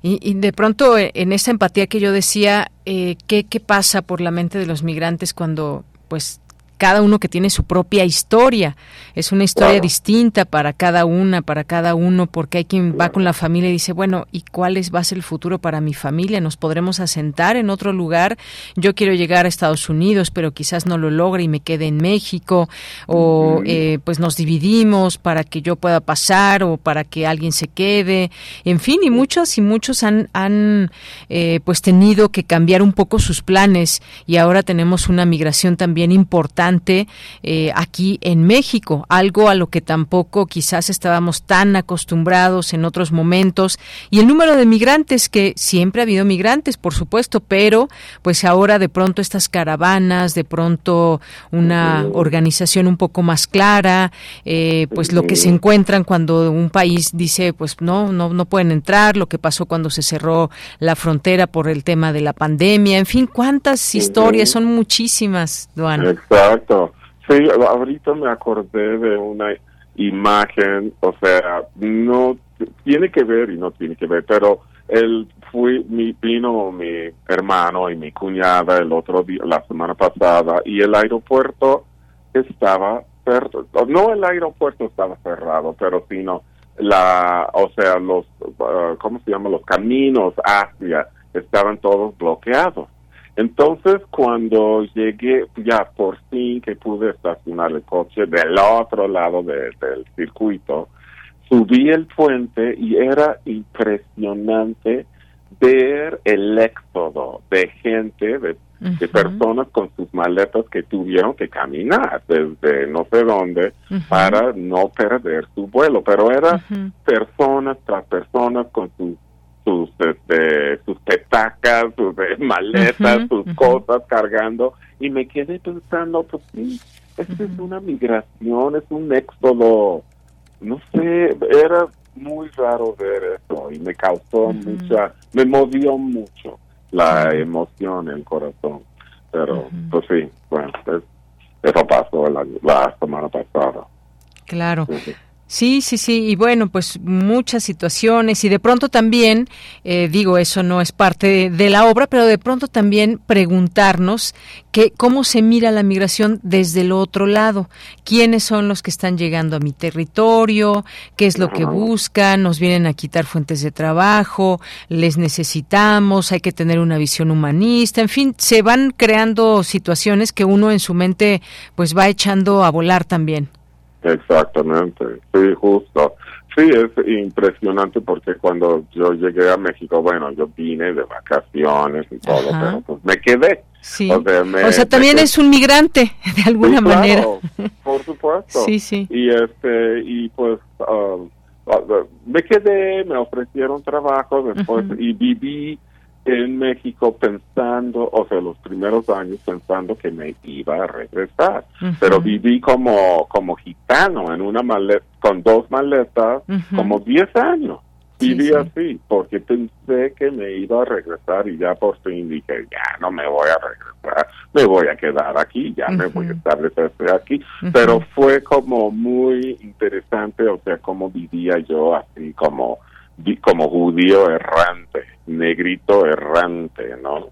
y, de pronto en esta empatía que yo decía, eh, ¿qué, ¿qué pasa por la mente de los migrantes cuando pues cada uno que tiene su propia historia. Es una historia distinta para cada una, para cada uno, porque hay quien va con la familia y dice, bueno, ¿y cuál es, va a ser el futuro para mi familia? ¿Nos podremos asentar en otro lugar? Yo quiero llegar a Estados Unidos, pero quizás no lo logre y me quede en México, o eh, pues nos dividimos para que yo pueda pasar o para que alguien se quede. En fin, y muchos y muchos han, han eh, pues tenido que cambiar un poco sus planes y ahora tenemos una migración también importante eh, aquí en México, algo a lo que tampoco quizás estábamos tan acostumbrados en otros momentos. Y el número de migrantes, que siempre ha habido migrantes, por supuesto, pero pues ahora de pronto estas caravanas, de pronto una organización un poco más clara, eh, pues lo que se encuentran cuando un país dice, pues no, no, no pueden entrar, lo que pasó cuando se cerró la frontera por el tema de la pandemia, en fin, cuántas historias, son muchísimas, Duan. Exacto. Sí, ahorita me acordé de una imagen, o sea, no tiene que ver y no tiene que ver, pero él fui, mi, vino mi hermano y mi cuñada el otro día, la semana pasada, y el aeropuerto estaba cerrado. No el aeropuerto estaba cerrado, pero sino la, o sea, los, uh, ¿cómo se llama? Los caminos hacia estaban todos bloqueados. Entonces, cuando llegué, ya por fin que pude estacionar el coche del otro lado del circuito, subí el puente y era impresionante ver el éxodo de gente, de, personas con sus maletas que tuvieron que caminar desde no sé dónde para no perder su vuelo. Pero era personas tras personas con sus sus este, sus petacas, sus eh, maletas, sus cosas cargando. Y me quedé pensando, pues sí, esta es una migración, es un éxodo, no sé, era muy raro ver eso y me causó mucha, me movió mucho la emoción en el corazón, pero pues sí, bueno, eso pasó la, la semana pasada. Claro. Sí, sí, sí, y bueno, pues muchas situaciones y de pronto también, eh, digo, eso no es parte de, la obra, pero de pronto también preguntarnos que, cómo se mira la migración desde el otro lado, quiénes son los que están llegando a mi territorio, qué es lo que buscan, nos vienen a quitar fuentes de trabajo, les necesitamos, hay que tener una visión humanista, en fin, se van creando situaciones que uno en su mente pues va echando a volar también. Exactamente, sí, justo. Sí, es impresionante porque cuando yo llegué a México, bueno, yo vine de vacaciones y todo, pero pues me quedé. Sí. O sea, también es un migrante, *laughs* de alguna manera. Por supuesto. sí, sí. Y, este, y pues uh, me quedé, me ofrecieron trabajo después y viví en México pensando, o sea, los primeros años pensando que me iba a regresar, pero viví como como gitano en una maleta con dos maletas como 10 años. Viví así porque pensé que me iba a regresar y ya por fin dije, ya no me voy a regresar, me voy a quedar aquí, ya me voy a establecer aquí. Pero fue como muy interesante, o sea, cómo vivía yo así como como judío errante, negrito errante, ¿no?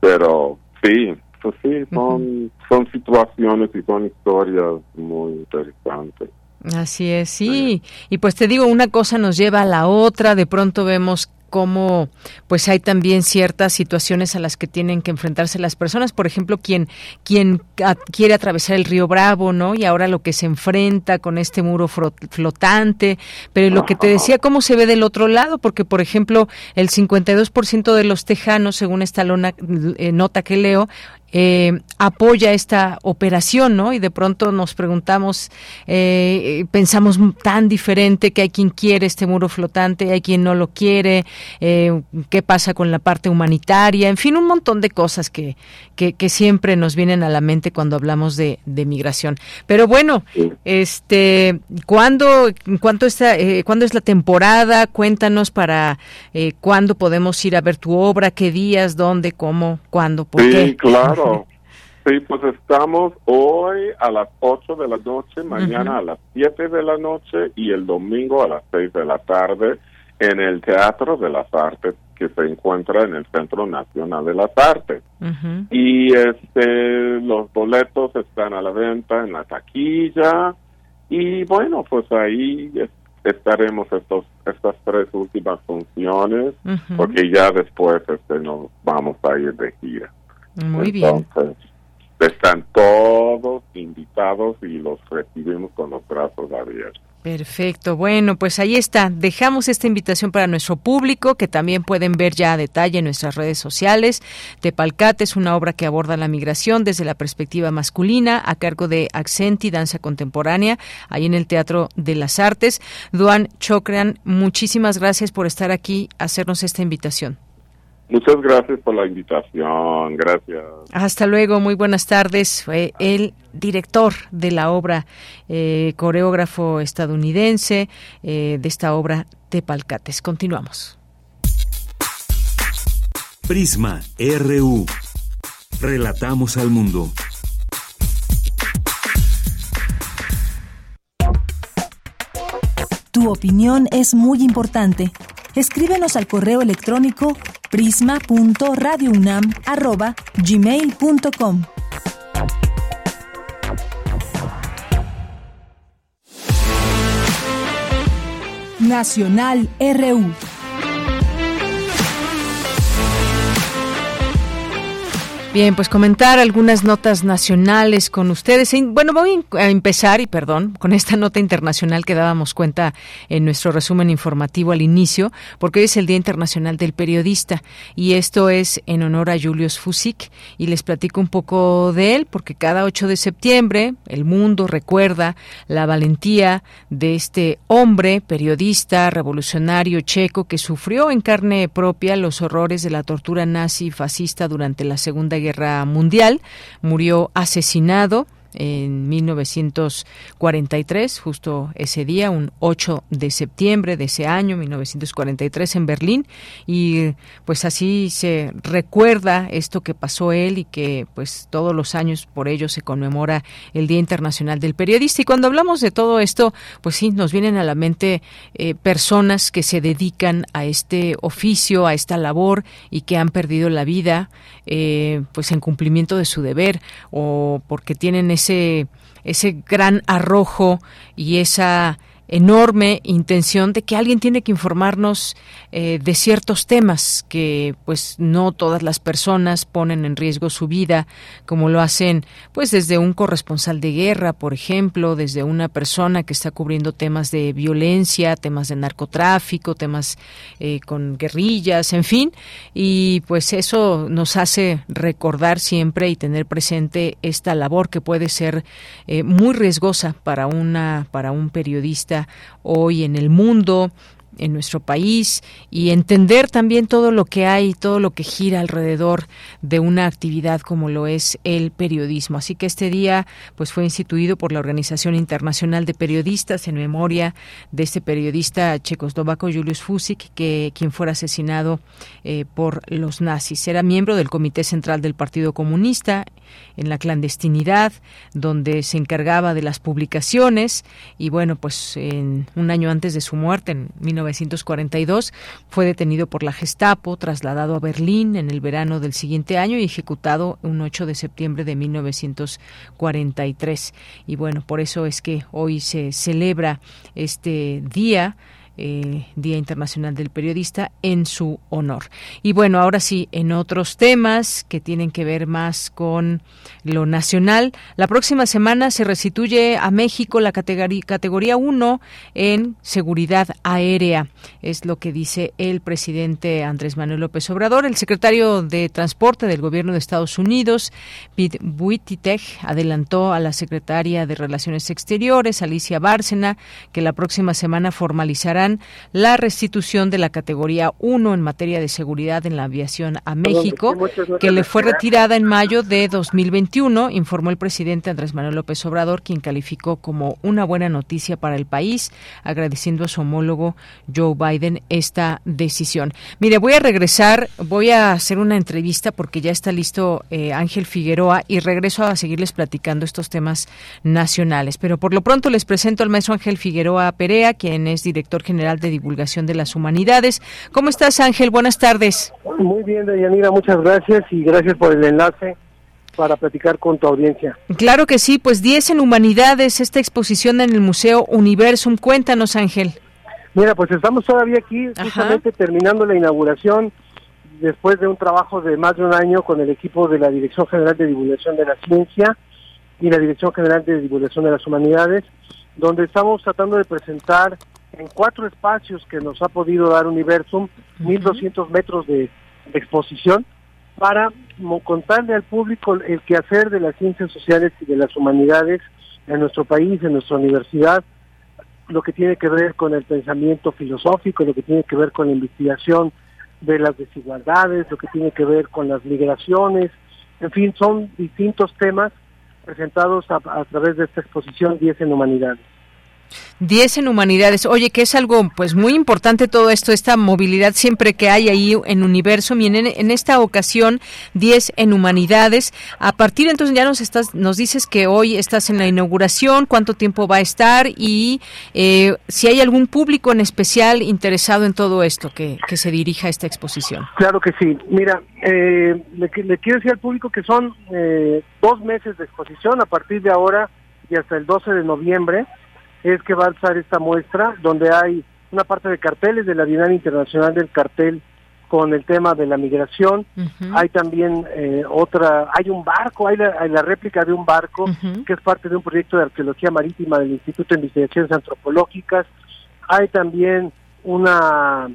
Pero sí, pues sí, son, son situaciones y son historias muy interesantes. Así es, sí. Y pues te digo, una cosa nos lleva a la otra, de pronto vemos cómo pues hay también ciertas situaciones a las que tienen que enfrentarse las personas, por ejemplo, quien quien quiere atravesar el río Bravo, ¿no? Y ahora lo que se enfrenta con este muro flotante, pero lo que te decía cómo se ve del otro lado, porque por ejemplo, el 52% de los tejanos, según esta lona, eh, nota que leo, eh, apoya esta operación, ¿no? Y de pronto nos preguntamos, eh, pensamos tan diferente que hay quien quiere este muro flotante, hay quien no lo quiere, eh, qué pasa con la parte humanitaria, en fin, un montón de cosas que, que, siempre nos vienen a la mente cuando hablamos de, migración. Pero bueno, este, ¿cuándo, cuánto está, ¿cuándo es la temporada? Cuéntanos para cuándo podemos ir a ver tu obra, qué días, dónde, cómo, cuándo, por sí, claro. Sí, pues estamos hoy a las 8 de la noche, mañana a las 7 de la noche y el domingo a las 6 de la tarde en el Teatro de las Artes que se encuentra en el Centro Nacional de las Artes. Y este los boletos están a la venta en la taquilla y bueno, pues ahí estaremos estos estas tres últimas funciones porque ya después este nos vamos a ir de gira. Muy bien. Están todos invitados y los recibimos con los brazos abiertos. Perfecto. Bueno, pues ahí está. Dejamos esta invitación para nuestro público, que también pueden ver ya a detalle en nuestras redes sociales. Tepalcate es una obra que aborda la migración desde la perspectiva masculina, a cargo de Accenti Danza Contemporánea, ahí en el Teatro de las Artes. Duan Chokran, muchísimas gracias por estar aquí, hacernos esta invitación. Muchas gracias por la invitación, gracias. Hasta luego, muy buenas tardes. Fue el director de la obra, eh, coreógrafo estadounidense eh, de esta obra Tepalcates. Continuamos. Prisma RU. Relatamos al mundo. Tu opinión es muy importante. Escríbenos al correo electrónico prisma.radiounam@gmail.com. Nacional RU. Bien, pues comentar algunas notas nacionales con ustedes. Bueno, voy a empezar, y perdón, con esta nota internacional que dábamos cuenta en nuestro resumen informativo al inicio, porque hoy es el Día Internacional del Periodista, y esto es en honor a Julius Fusik, y les platico un poco de él, porque cada 8 de septiembre el mundo recuerda la valentía de este hombre, periodista, revolucionario checo, que sufrió en carne propia los horrores de la tortura nazi fascista durante la Segunda Guerra Mundial, murió asesinado en 1943, justo ese día, un 8 de septiembre de ese año, 1943, en Berlín, y pues así se recuerda esto que pasó él y que pues todos los años por ello se conmemora el Día Internacional del Periodista. Y cuando hablamos de todo esto, pues sí, nos vienen a la mente eh, personas que se dedican a este oficio, a esta labor y que han perdido la vida, eh, pues en cumplimiento de su deber o porque tienen ese, ese gran arrojo y esa enorme intención de que alguien tiene que informarnos eh, de ciertos temas que pues no todas las personas ponen en riesgo su vida como lo hacen pues desde un corresponsal de guerra por ejemplo desde una persona que está cubriendo temas de violencia temas de narcotráfico temas eh, con guerrillas en fin. Y pues eso nos hace recordar siempre y tener presente esta labor que puede ser eh, muy riesgosa para una para un periodista hoy en el mundo en nuestro país y entender también todo lo que hay, todo lo que gira alrededor de una actividad como lo es el periodismo. Así que este día pues fue instituido por la Organización Internacional de Periodistas en memoria de este periodista checoslovaco Julius Fusik, que quien fuera asesinado eh, por los nazis. Era miembro del Comité Central del Partido Comunista en la clandestinidad, donde se encargaba de las publicaciones y bueno, pues en un año antes de su muerte en 1942 fue detenido por la Gestapo, trasladado a Berlín en el verano del siguiente año y ejecutado un 8 de septiembre de 1943. Y bueno, por eso es que hoy se celebra este día eh, Día Internacional del Periodista en su honor. Y bueno, ahora sí, en otros temas que tienen que ver más con lo nacional, la próxima semana se restituye a México la categoría, categoría 1 en seguridad aérea. Es lo que dice el presidente Andrés Manuel López Obrador. El secretario de Transporte del Gobierno de Estados Unidos, Pete Buttigieg, adelantó a la secretaria de Relaciones Exteriores, Alicia Bárcena, que la próxima semana formalizarán la restitución de la categoría 1 en materia de seguridad en la aviación a México, que le fue retirada en mayo de 2021, informó el presidente Andrés Manuel López Obrador, quien calificó como una buena noticia para el país, agradeciendo a su homólogo Joe Biden esta decisión. Mire, voy a regresar, voy a hacer una entrevista porque ya está listo eh, Ángel Figueroa y regreso a seguirles platicando estos temas nacionales. Pero por lo pronto les presento al maestro Ángel Figueroa Perea, quien es director general General de Divulgación de las Humanidades. ¿Cómo estás, Ángel? Buenas tardes. Muy bien, Deyanira, muchas gracias y gracias por el enlace para platicar con tu audiencia. Claro que sí, pues 10 en Humanidades, esta exposición en el Museo Universum. Cuéntanos, Ángel. Mira, pues estamos todavía aquí, justamente terminando la inauguración, después de un trabajo de más de un año con el equipo de la Dirección General de Divulgación de la Ciencia y la Dirección General de Divulgación de las Humanidades donde estamos tratando de presentar en cuatro espacios que nos ha podido dar Universum, 1200 metros de, exposición, para contarle al público el quehacer de las ciencias sociales y de las humanidades en nuestro país, en nuestra universidad, lo que tiene que ver con el pensamiento filosófico, lo que tiene que ver con la investigación de las desigualdades, lo que tiene que ver con las migraciones, en fin, son distintos temas presentados a, través de esta exposición 10 en Humanidades. 10 en humanidades. Oye, que es algo pues muy importante todo esto, esta movilidad siempre que hay ahí en universo. Y en, esta ocasión 10 en humanidades. A partir entonces ya nos estás, nos dices que hoy estás en la inauguración, cuánto tiempo va a estar y eh, si hay algún público en especial interesado en todo esto que, que se dirija a esta exposición. Claro que sí. Mira, eh, le, quiero decir al público que son eh, dos meses de exposición a partir de ahora y hasta el 12 de noviembre es que va a estar esta muestra donde hay una parte de carteles de la Bienal Internacional del Cartel con el tema de la migración. Hay también eh, otra, hay un barco, hay la, réplica de un barco que es parte de un proyecto de arqueología marítima del Instituto de Investigaciones Antropológicas. Hay también una,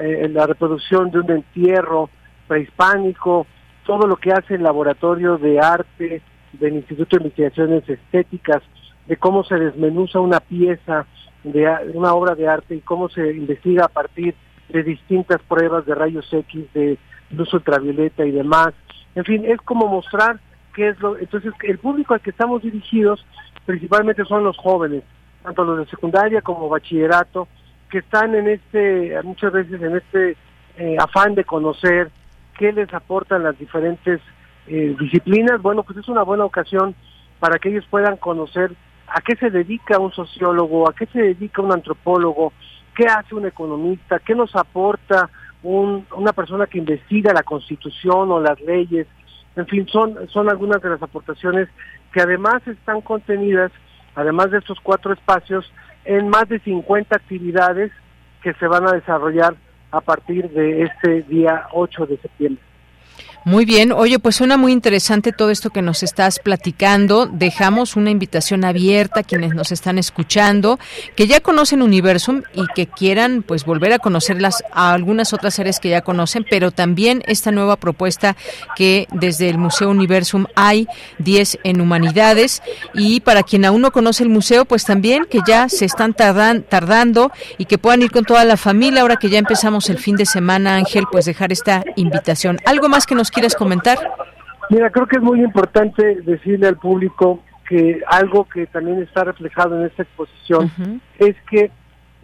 eh, la reproducción de un entierro prehispánico, todo lo que hace el laboratorio de arte del Instituto de Investigaciones Estéticas de cómo se desmenuza una pieza de una obra de arte y cómo se investiga a partir de distintas pruebas de rayos X, de luz ultravioleta y demás. En fin, es como mostrar qué es lo... Entonces, el público al que estamos dirigidos principalmente son los jóvenes, tanto los de secundaria como bachillerato, que están en este, muchas veces en este eh, afán de conocer qué les aportan las diferentes eh, disciplinas. Bueno, pues es una buena ocasión para que ellos puedan conocer a qué se dedica un sociólogo, a qué se dedica un antropólogo, qué hace un economista, qué nos aporta una persona que investiga la constitución o las leyes. En fin, son, son algunas de las aportaciones que además están contenidas, además de estos cuatro espacios, en más de 50 actividades que se van a desarrollar a partir de este día 8 de septiembre. Muy bien, oye, pues suena muy interesante todo esto que nos estás platicando. Dejamos una invitación abierta a quienes nos están escuchando, que ya conocen Universum y que quieran pues volver a conocerlas a algunas otras áreas que ya conocen, pero también esta nueva propuesta que desde el Museo Universum hay 10 en humanidades y para quien aún no conoce el museo, pues también que ya se están tardan, tardando y que puedan ir con toda la familia ahora que ya empezamos el fin de semana, Ángel, pues dejar esta invitación. ¿Algo más que nos quieres comentar? Mira, creo que es muy importante decirle al público que algo que también está reflejado en esta exposición es que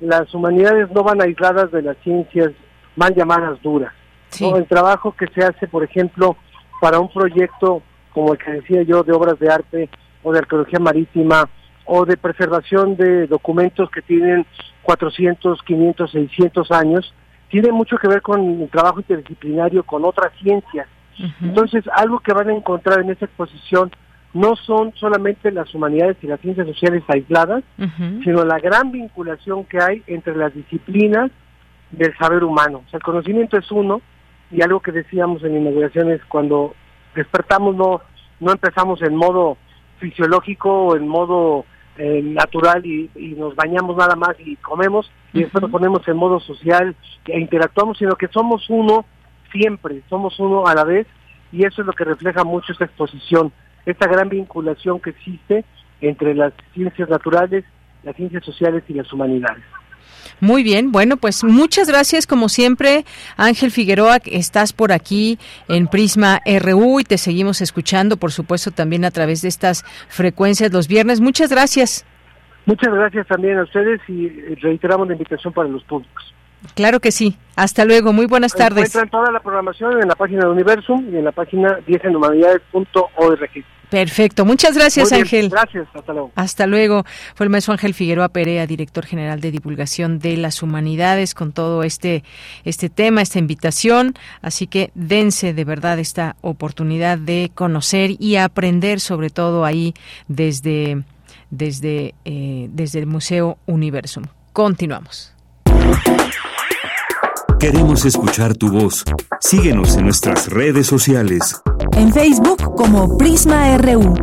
las humanidades no van aisladas de las ciencias mal llamadas duras. El trabajo que se hace, por ejemplo, para un proyecto como el que decía yo de obras de arte o de arqueología marítima o de preservación de documentos que tienen 400, 500, 600 años, tiene mucho que ver con el trabajo interdisciplinario con otras ciencias. Entonces, algo que van a encontrar en esta exposición no son solamente las humanidades y las ciencias sociales aisladas, sino la gran vinculación que hay entre las disciplinas del saber humano. O sea, el conocimiento es uno, y algo que decíamos en inauguración es cuando despertamos no, no empezamos en modo fisiológico o en modo eh, natural y, y, nos bañamos nada más y comemos y después nos ponemos en modo social e interactuamos, sino que somos uno siempre, somos uno a la vez y eso es lo que refleja mucho esta exposición, esta gran vinculación que existe entre las ciencias naturales, las ciencias sociales y las humanidades. Muy bien, bueno, pues muchas gracias como siempre, Ángel Figueroa, estás por aquí en Prisma RU y te seguimos escuchando, por supuesto, también a través de estas frecuencias los viernes. Muchas gracias. Muchas gracias también a ustedes y reiteramos la invitación para los públicos. Claro que sí. Hasta luego. Muy buenas tardes. Encuentran toda la programación en la página de Universum y en la página 10 Perfecto. Muchas gracias, Ángel. Gracias. Hasta luego. Hasta luego. Fue el maestro Ángel Figueroa Perea, director general de divulgación de las humanidades, con todo este, este tema, esta invitación. Así que dense de verdad esta oportunidad de conocer y aprender, sobre todo ahí desde, desde, eh, desde el Museo Universum. Continuamos. Queremos escuchar tu voz. Síguenos en nuestras redes sociales. En Facebook como Prisma RU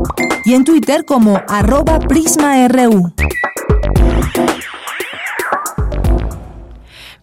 y en Twitter como arroba PrismaRU.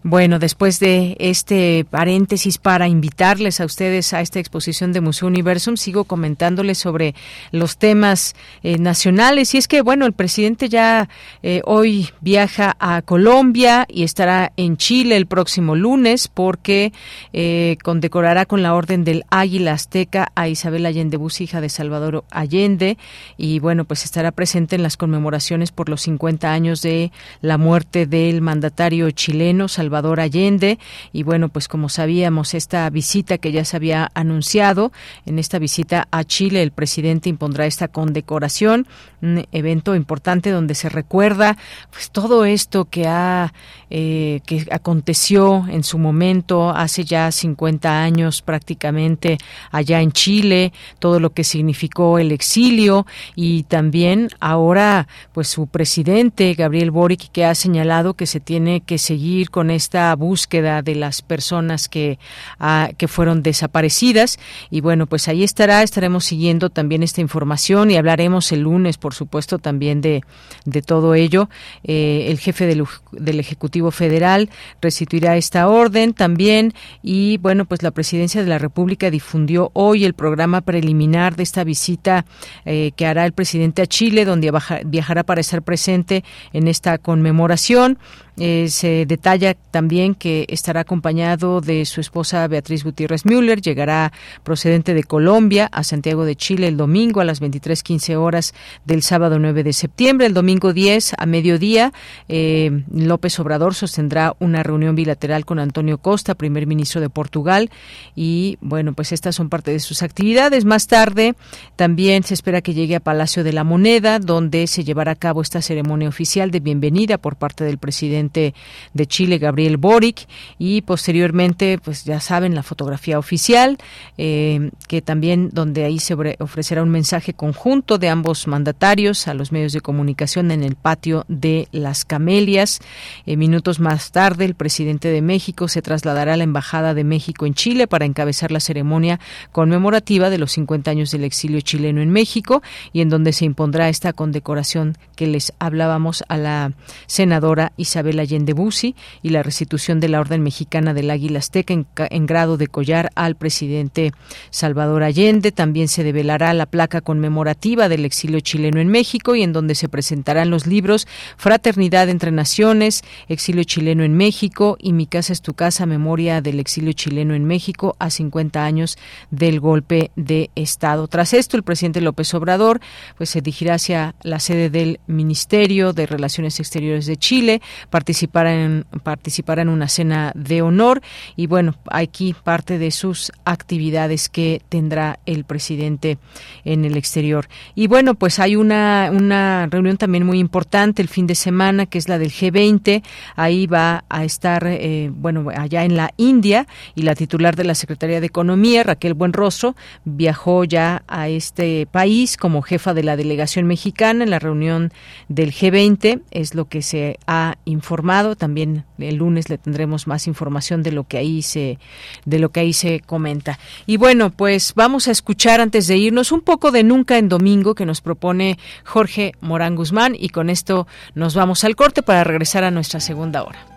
Bueno, después de este paréntesis para invitarles a ustedes a esta exposición de Museo Universum, sigo comentándoles sobre los temas eh, nacionales. Y es que, bueno, el presidente ya eh, hoy viaja a Colombia y estará en Chile el próximo lunes porque eh, condecorará con la Orden del Águila Azteca a Isabel Allende Bus, hija de Salvador Allende. Y, bueno, pues estará presente en las conmemoraciones por los 50 años de la muerte del mandatario chileno, Salvador Allende. Y bueno, pues como sabíamos, esta visita que ya se había anunciado, en esta visita a Chile, el presidente impondrá esta condecoración, un evento importante donde se recuerda pues todo esto que ha eh, que aconteció en su momento hace ya 50 años prácticamente allá en Chile, todo lo que significó el exilio y también ahora pues su presidente Gabriel Boric que ha señalado que se tiene que seguir con esta búsqueda de las personas que, ah, que fueron desaparecidas. Y bueno, pues ahí estará, estaremos siguiendo también esta información y hablaremos el lunes, por supuesto, también de, de todo ello. Eh, el jefe del, del Ejecutivo Federal restituirá esta orden también y bueno, pues la Presidencia de la República difundió hoy el programa preliminar de esta visita eh, que hará el presidente a Chile, donde viajará para estar presente en esta conmemoración. Eh, se detalla también que estará acompañado de su esposa Beatriz Gutiérrez Müller. Llegará procedente de Colombia a Santiago de Chile el domingo a las 23.15 horas del sábado 9 de septiembre. El domingo 10 a mediodía, eh, López Obrador sostendrá una reunión bilateral con Antonio Costa, primer ministro de Portugal. Y bueno, pues estas son parte de sus actividades. Más tarde también se espera que llegue a Palacio de la Moneda, donde se llevará a cabo esta ceremonia oficial de bienvenida por parte del presidente de Chile, Gabriel Boric, y posteriormente, pues ya saben, la fotografía oficial, eh, que también donde ahí se ofrecerá un mensaje conjunto de ambos mandatarios a los medios de comunicación en el patio de las Camelias. Eh, minutos más tarde, el presidente de México se trasladará a la Embajada de México en Chile para encabezar la ceremonia conmemorativa de los 50 años del exilio chileno en México y en donde se impondrá esta condecoración que les hablábamos a la senadora Isabel Allende Bussi y la restitución de la Orden Mexicana del Águila Azteca en, grado de collar al presidente Salvador Allende. También se develará la placa conmemorativa del exilio chileno en México y en donde se presentarán los libros Fraternidad entre Naciones, Exilio chileno en México y Mi casa es tu casa, Memoria del exilio chileno en México a 50 años del golpe de Estado. Tras esto, el presidente López Obrador pues se dirigirá hacia la sede del Ministerio de Relaciones Exteriores de Chile, participar en, en una cena de honor y bueno, aquí parte de sus actividades que tendrá el presidente en el exterior. Y bueno, pues hay una, una reunión también muy importante el fin de semana que es la del G20. Ahí va a estar, eh, bueno, allá en la India y la titular de la Secretaría de Economía, Raquel Buenrostro, viajó ya a este país como jefa de la delegación mexicana en la reunión del G20. Es lo que se ha informado también el lunes le tendremos más información de lo que ahí se de lo que ahí se comenta. Y bueno, pues vamos a escuchar antes de irnos un poco de Nunca en Domingo que nos propone Jorge Morán Guzmán y con esto nos vamos al corte para regresar a nuestra segunda hora.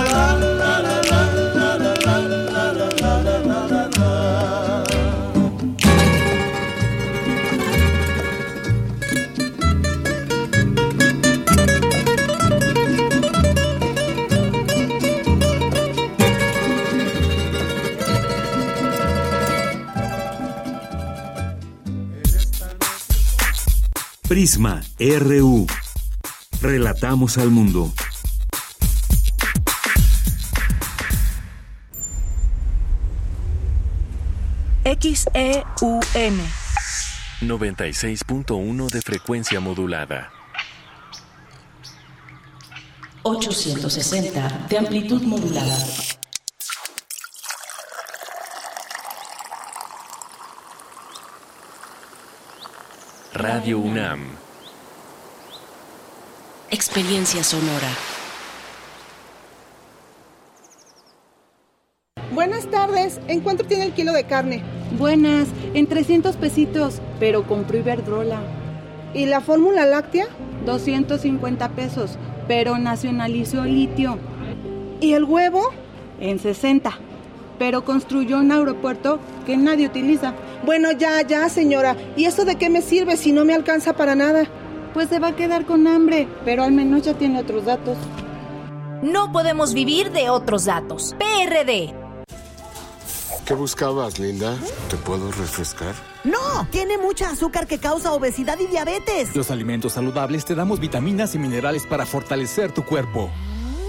Prisma RU. Relatamos al mundo. XEUN 96.1 de frecuencia modulada. 860 de amplitud modulada. Radio UNAM. Experiencia sonora. Buenas tardes. ¿En cuánto tiene el kilo de carne? Buenas, en 300 pesitos, pero compró Iberdrola. ¿Y la fórmula láctea? 250 pesos, pero nacionalizó litio. ¿Y el huevo? En 60, pero construyó un aeropuerto que nadie utiliza. Bueno, ya, ya, señora. ¿Y eso de qué me sirve si no me alcanza para nada? Pues se va a quedar con hambre, pero al menos ya tiene otros datos. No podemos vivir de otros datos. PRD. ¿Qué buscabas, Linda? ¿Te puedo refrescar? No, tiene mucha azúcar que causa obesidad y diabetes. Los alimentos saludables te damos vitaminas y minerales para fortalecer tu cuerpo.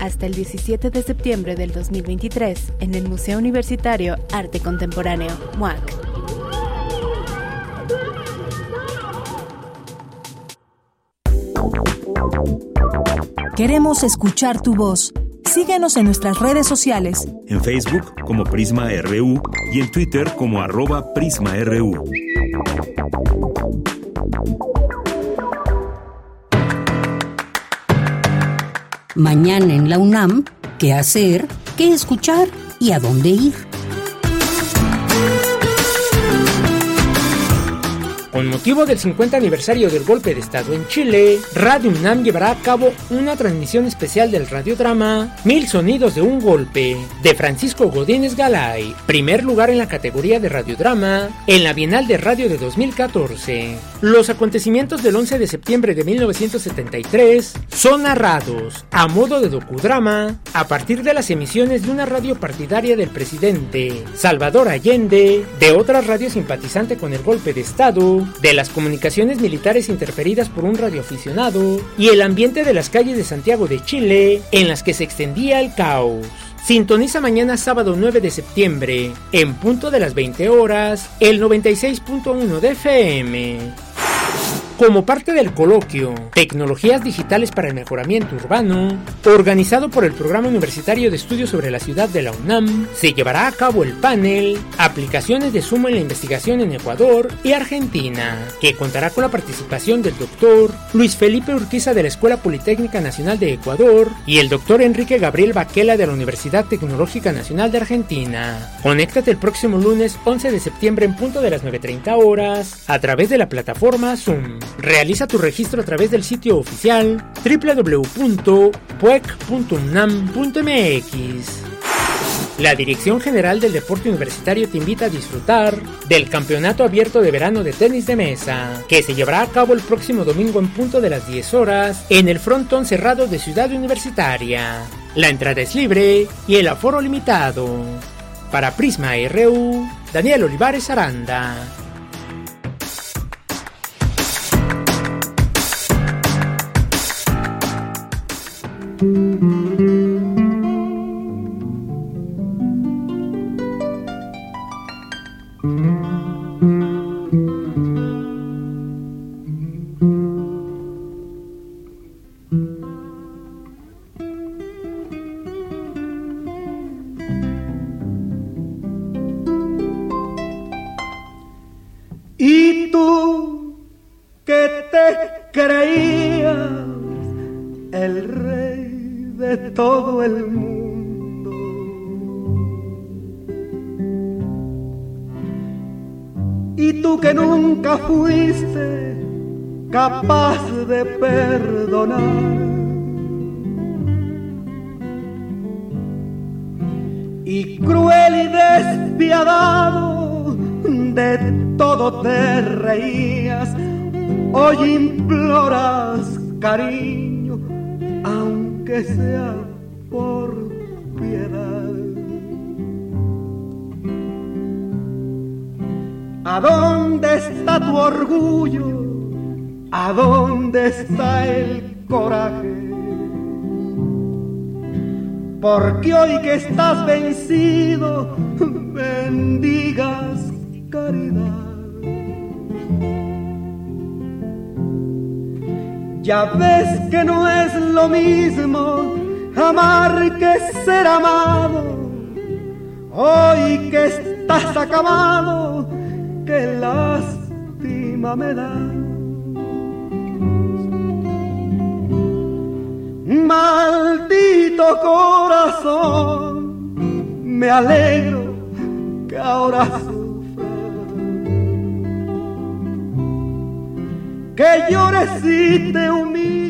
hasta el 17 de septiembre del 2023 en el Museo Universitario Arte Contemporáneo, MUAC. Queremos escuchar tu voz. Síguenos en nuestras redes sociales. En Facebook como Prisma RU y en Twitter como arroba PrismaRU. Mañana en la UNAM, ¿qué hacer? ¿Qué escuchar? ¿Y a dónde ir? Con motivo del 50 aniversario del golpe de Estado en Chile, Radio UNAM llevará a cabo una transmisión especial del radiodrama Mil Sonidos de un Golpe, de Francisco Godínez Galay, primer lugar en la categoría de radiodrama en la Bienal de Radio de 2014. Los acontecimientos del 11 de septiembre de 1973 son narrados a modo de docudrama a partir de las emisiones de una radio partidaria del presidente Salvador Allende, de otra radio simpatizante con el golpe de Estado, de las comunicaciones militares interferidas por un radioaficionado y el ambiente de las calles de Santiago de Chile en las que se extendía el caos. Sintoniza mañana sábado 9 de septiembre, en punto de las 20 horas, el 96.1 de FM. Como parte del coloquio Tecnologías Digitales para el Mejoramiento Urbano, organizado por el Programa Universitario de Estudios sobre la Ciudad de la UNAM, se llevará a cabo el panel Aplicaciones de Sumo en la Investigación en Ecuador y Argentina, que contará con la participación del doctor Luis Felipe Urquiza de la Escuela Politécnica Nacional de Ecuador y el doctor Enrique Gabriel Baquela de la Universidad Tecnológica Nacional de Argentina. Conéctate el próximo lunes 11 de septiembre en punto de las 9.30 horas a través de la plataforma Zoom. Realiza tu registro a través del sitio oficial www.puec.unam.mx. La Dirección General del Deporte Universitario te invita a disfrutar del Campeonato Abierto de Verano de Tenis de Mesa, que se llevará a cabo el próximo domingo en punto de las 10 horas en el frontón cerrado de Ciudad Universitaria. La entrada es libre y el aforo limitado. Para Prisma RU, Daniel Olivares Aranda. Y hoy imploras cariño, aunque sea por piedad. ¿A dónde está tu orgullo? ¿A dónde está el coraje? Porque hoy que estás vencido, bendigas caridad. Ya ves que no es lo mismo amar que ser amado. Hoy que estás acabado, que lástima me da. Maldito corazón, me alegro que ahora que llores y te humille.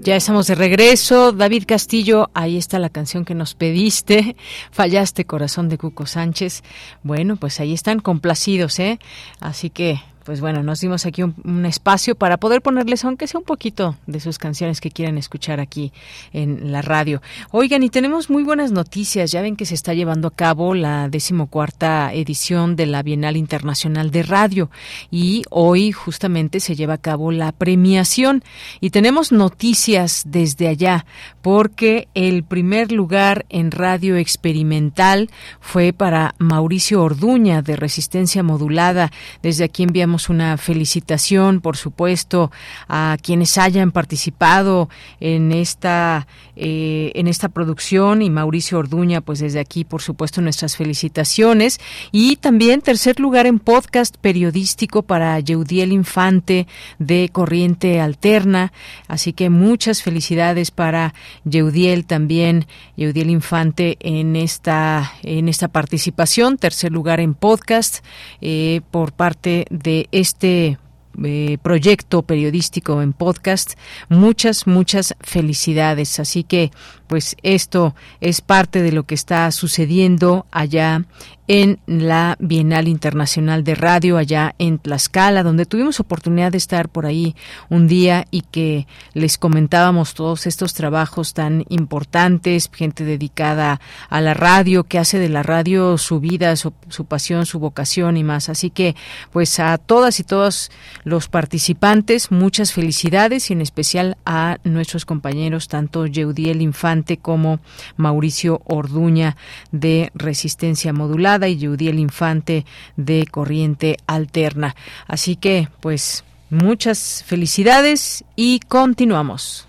Ya estamos de regreso. David Castillo, ahí está la canción que nos pediste. Fallaste, corazón de Cuco Sánchez. Bueno, pues ahí están complacidos, ¿eh? Así que pues bueno, nos dimos aquí un, espacio para poder ponerles, aunque sea un poquito de sus canciones que quieran escuchar aquí en la radio. Oigan, y tenemos muy buenas noticias. Ya ven que se está llevando a cabo la decimocuarta edición de la Bienal Internacional de Radio y hoy justamente se lleva a cabo la premiación y tenemos noticias desde allá porque el primer lugar en radio experimental fue para Mauricio Orduña de Resistencia Modulada. Desde aquí enviamos una felicitación, por supuesto, a quienes hayan participado en esta eh, en esta producción y Mauricio Orduña, pues desde aquí, por supuesto, nuestras felicitaciones. Y también tercer lugar en podcast periodístico para Yeudiel Infante de Corriente Alterna, así que muchas felicidades para Yeudiel también, Yeudiel Infante en esta en esta participación, tercer lugar en podcast eh, por parte de este eh, proyecto periodístico en podcast. Muchas, muchas felicidades. Así que, pues esto es parte de lo que está sucediendo allá en la Bienal Internacional de Radio allá en Tlaxcala, donde tuvimos oportunidad de estar por ahí un día y que les comentábamos todos estos trabajos tan importantes, gente dedicada a la radio, que hace de la radio su vida, su, pasión, su vocación y más. Así que, pues a todas y todos los participantes, muchas felicidades y en especial a nuestros compañeros, tanto Yeudiel Infante como Mauricio Orduña de Resistencia Modular y Yudiel Infante de Corriente Alterna. Así que, pues, muchas felicidades y continuamos.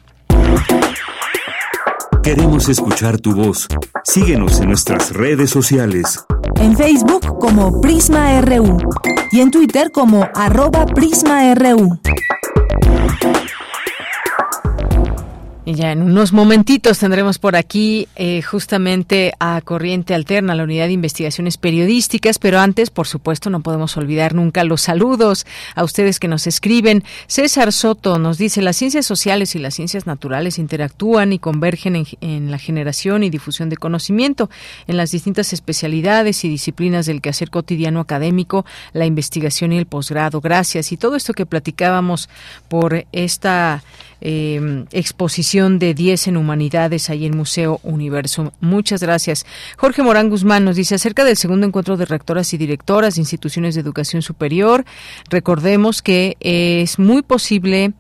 Queremos escuchar tu voz. Síguenos en nuestras redes sociales. En Facebook como Prisma RU y en Twitter como arroba PrismaRU. Y ya en unos momentitos tendremos por aquí eh, justamente a Corriente Alterna, la unidad de investigaciones periodísticas, pero antes, por supuesto, no podemos olvidar nunca los saludos a ustedes que nos escriben. César Soto nos dice, las ciencias sociales y las ciencias naturales interactúan y convergen en, en la generación y difusión de conocimiento en las distintas especialidades y disciplinas del quehacer cotidiano académico, la investigación y el posgrado. Gracias. Y todo esto que platicábamos por esta eh, exposición de 10 en humanidades ahí en Museo Universo. Muchas gracias. Jorge Morán Guzmán nos dice acerca del segundo encuentro de rectoras y directoras de instituciones de educación superior. Recordemos que es muy posible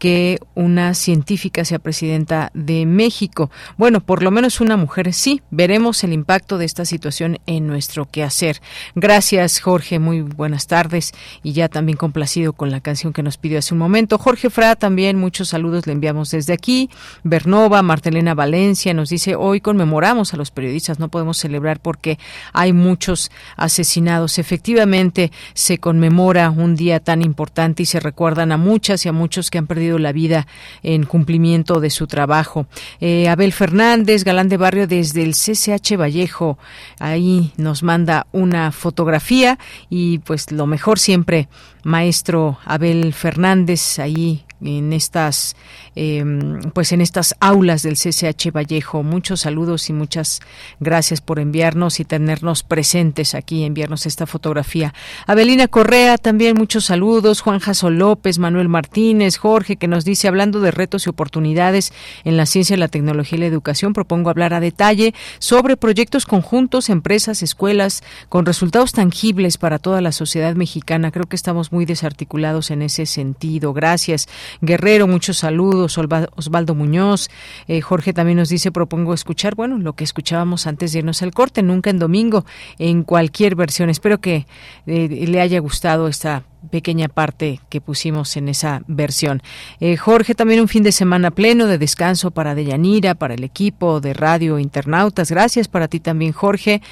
que una científica sea presidenta de México. Bueno, por lo menos una mujer sí. Veremos el impacto de esta situación en nuestro quehacer. Gracias, Jorge. Muy buenas tardes. Y ya también complacido con la canción que nos pidió hace un momento. Jorge Fra también, muchos saludos le enviamos desde aquí. Bernova, Martelena Valencia nos dice, hoy conmemoramos a los periodistas, no podemos celebrar porque hay muchos asesinados. Efectivamente, se conmemora un día tan importante y se recuerdan a muchas y a muchos que han perdido la vida en cumplimiento de su trabajo. Eh, Abel Fernández, galán de barrio desde el CCH Vallejo, ahí nos manda una fotografía y pues lo mejor siempre maestro Abel Fernández ahí en estas em, pues en estas aulas del CCH Vallejo. Muchos saludos y muchas gracias por enviarnos y tenernos presentes aquí, enviarnos esta fotografía. Abelina Correa, también muchos saludos. Juan Jaso López, Manuel Martínez, Jorge, que nos dice, hablando de retos y oportunidades en la ciencia, la tecnología y la educación, propongo hablar a detalle sobre proyectos conjuntos, empresas, escuelas, con resultados tangibles para toda la sociedad mexicana. Creo que estamos muy desarticulados en ese sentido. Gracias. Guerrero, muchos saludos. Osvaldo Muñoz. Eh, Jorge también nos dice, propongo escuchar, bueno, lo que escuchábamos antes de irnos al corte, nunca en domingo, en cualquier versión. Espero que eh, le haya gustado esta pequeña parte que pusimos en esa versión. Eh, Jorge, también un fin de semana pleno de descanso para Deyanira, para el equipo de Radio Internautas. Gracias para ti también, Jorge.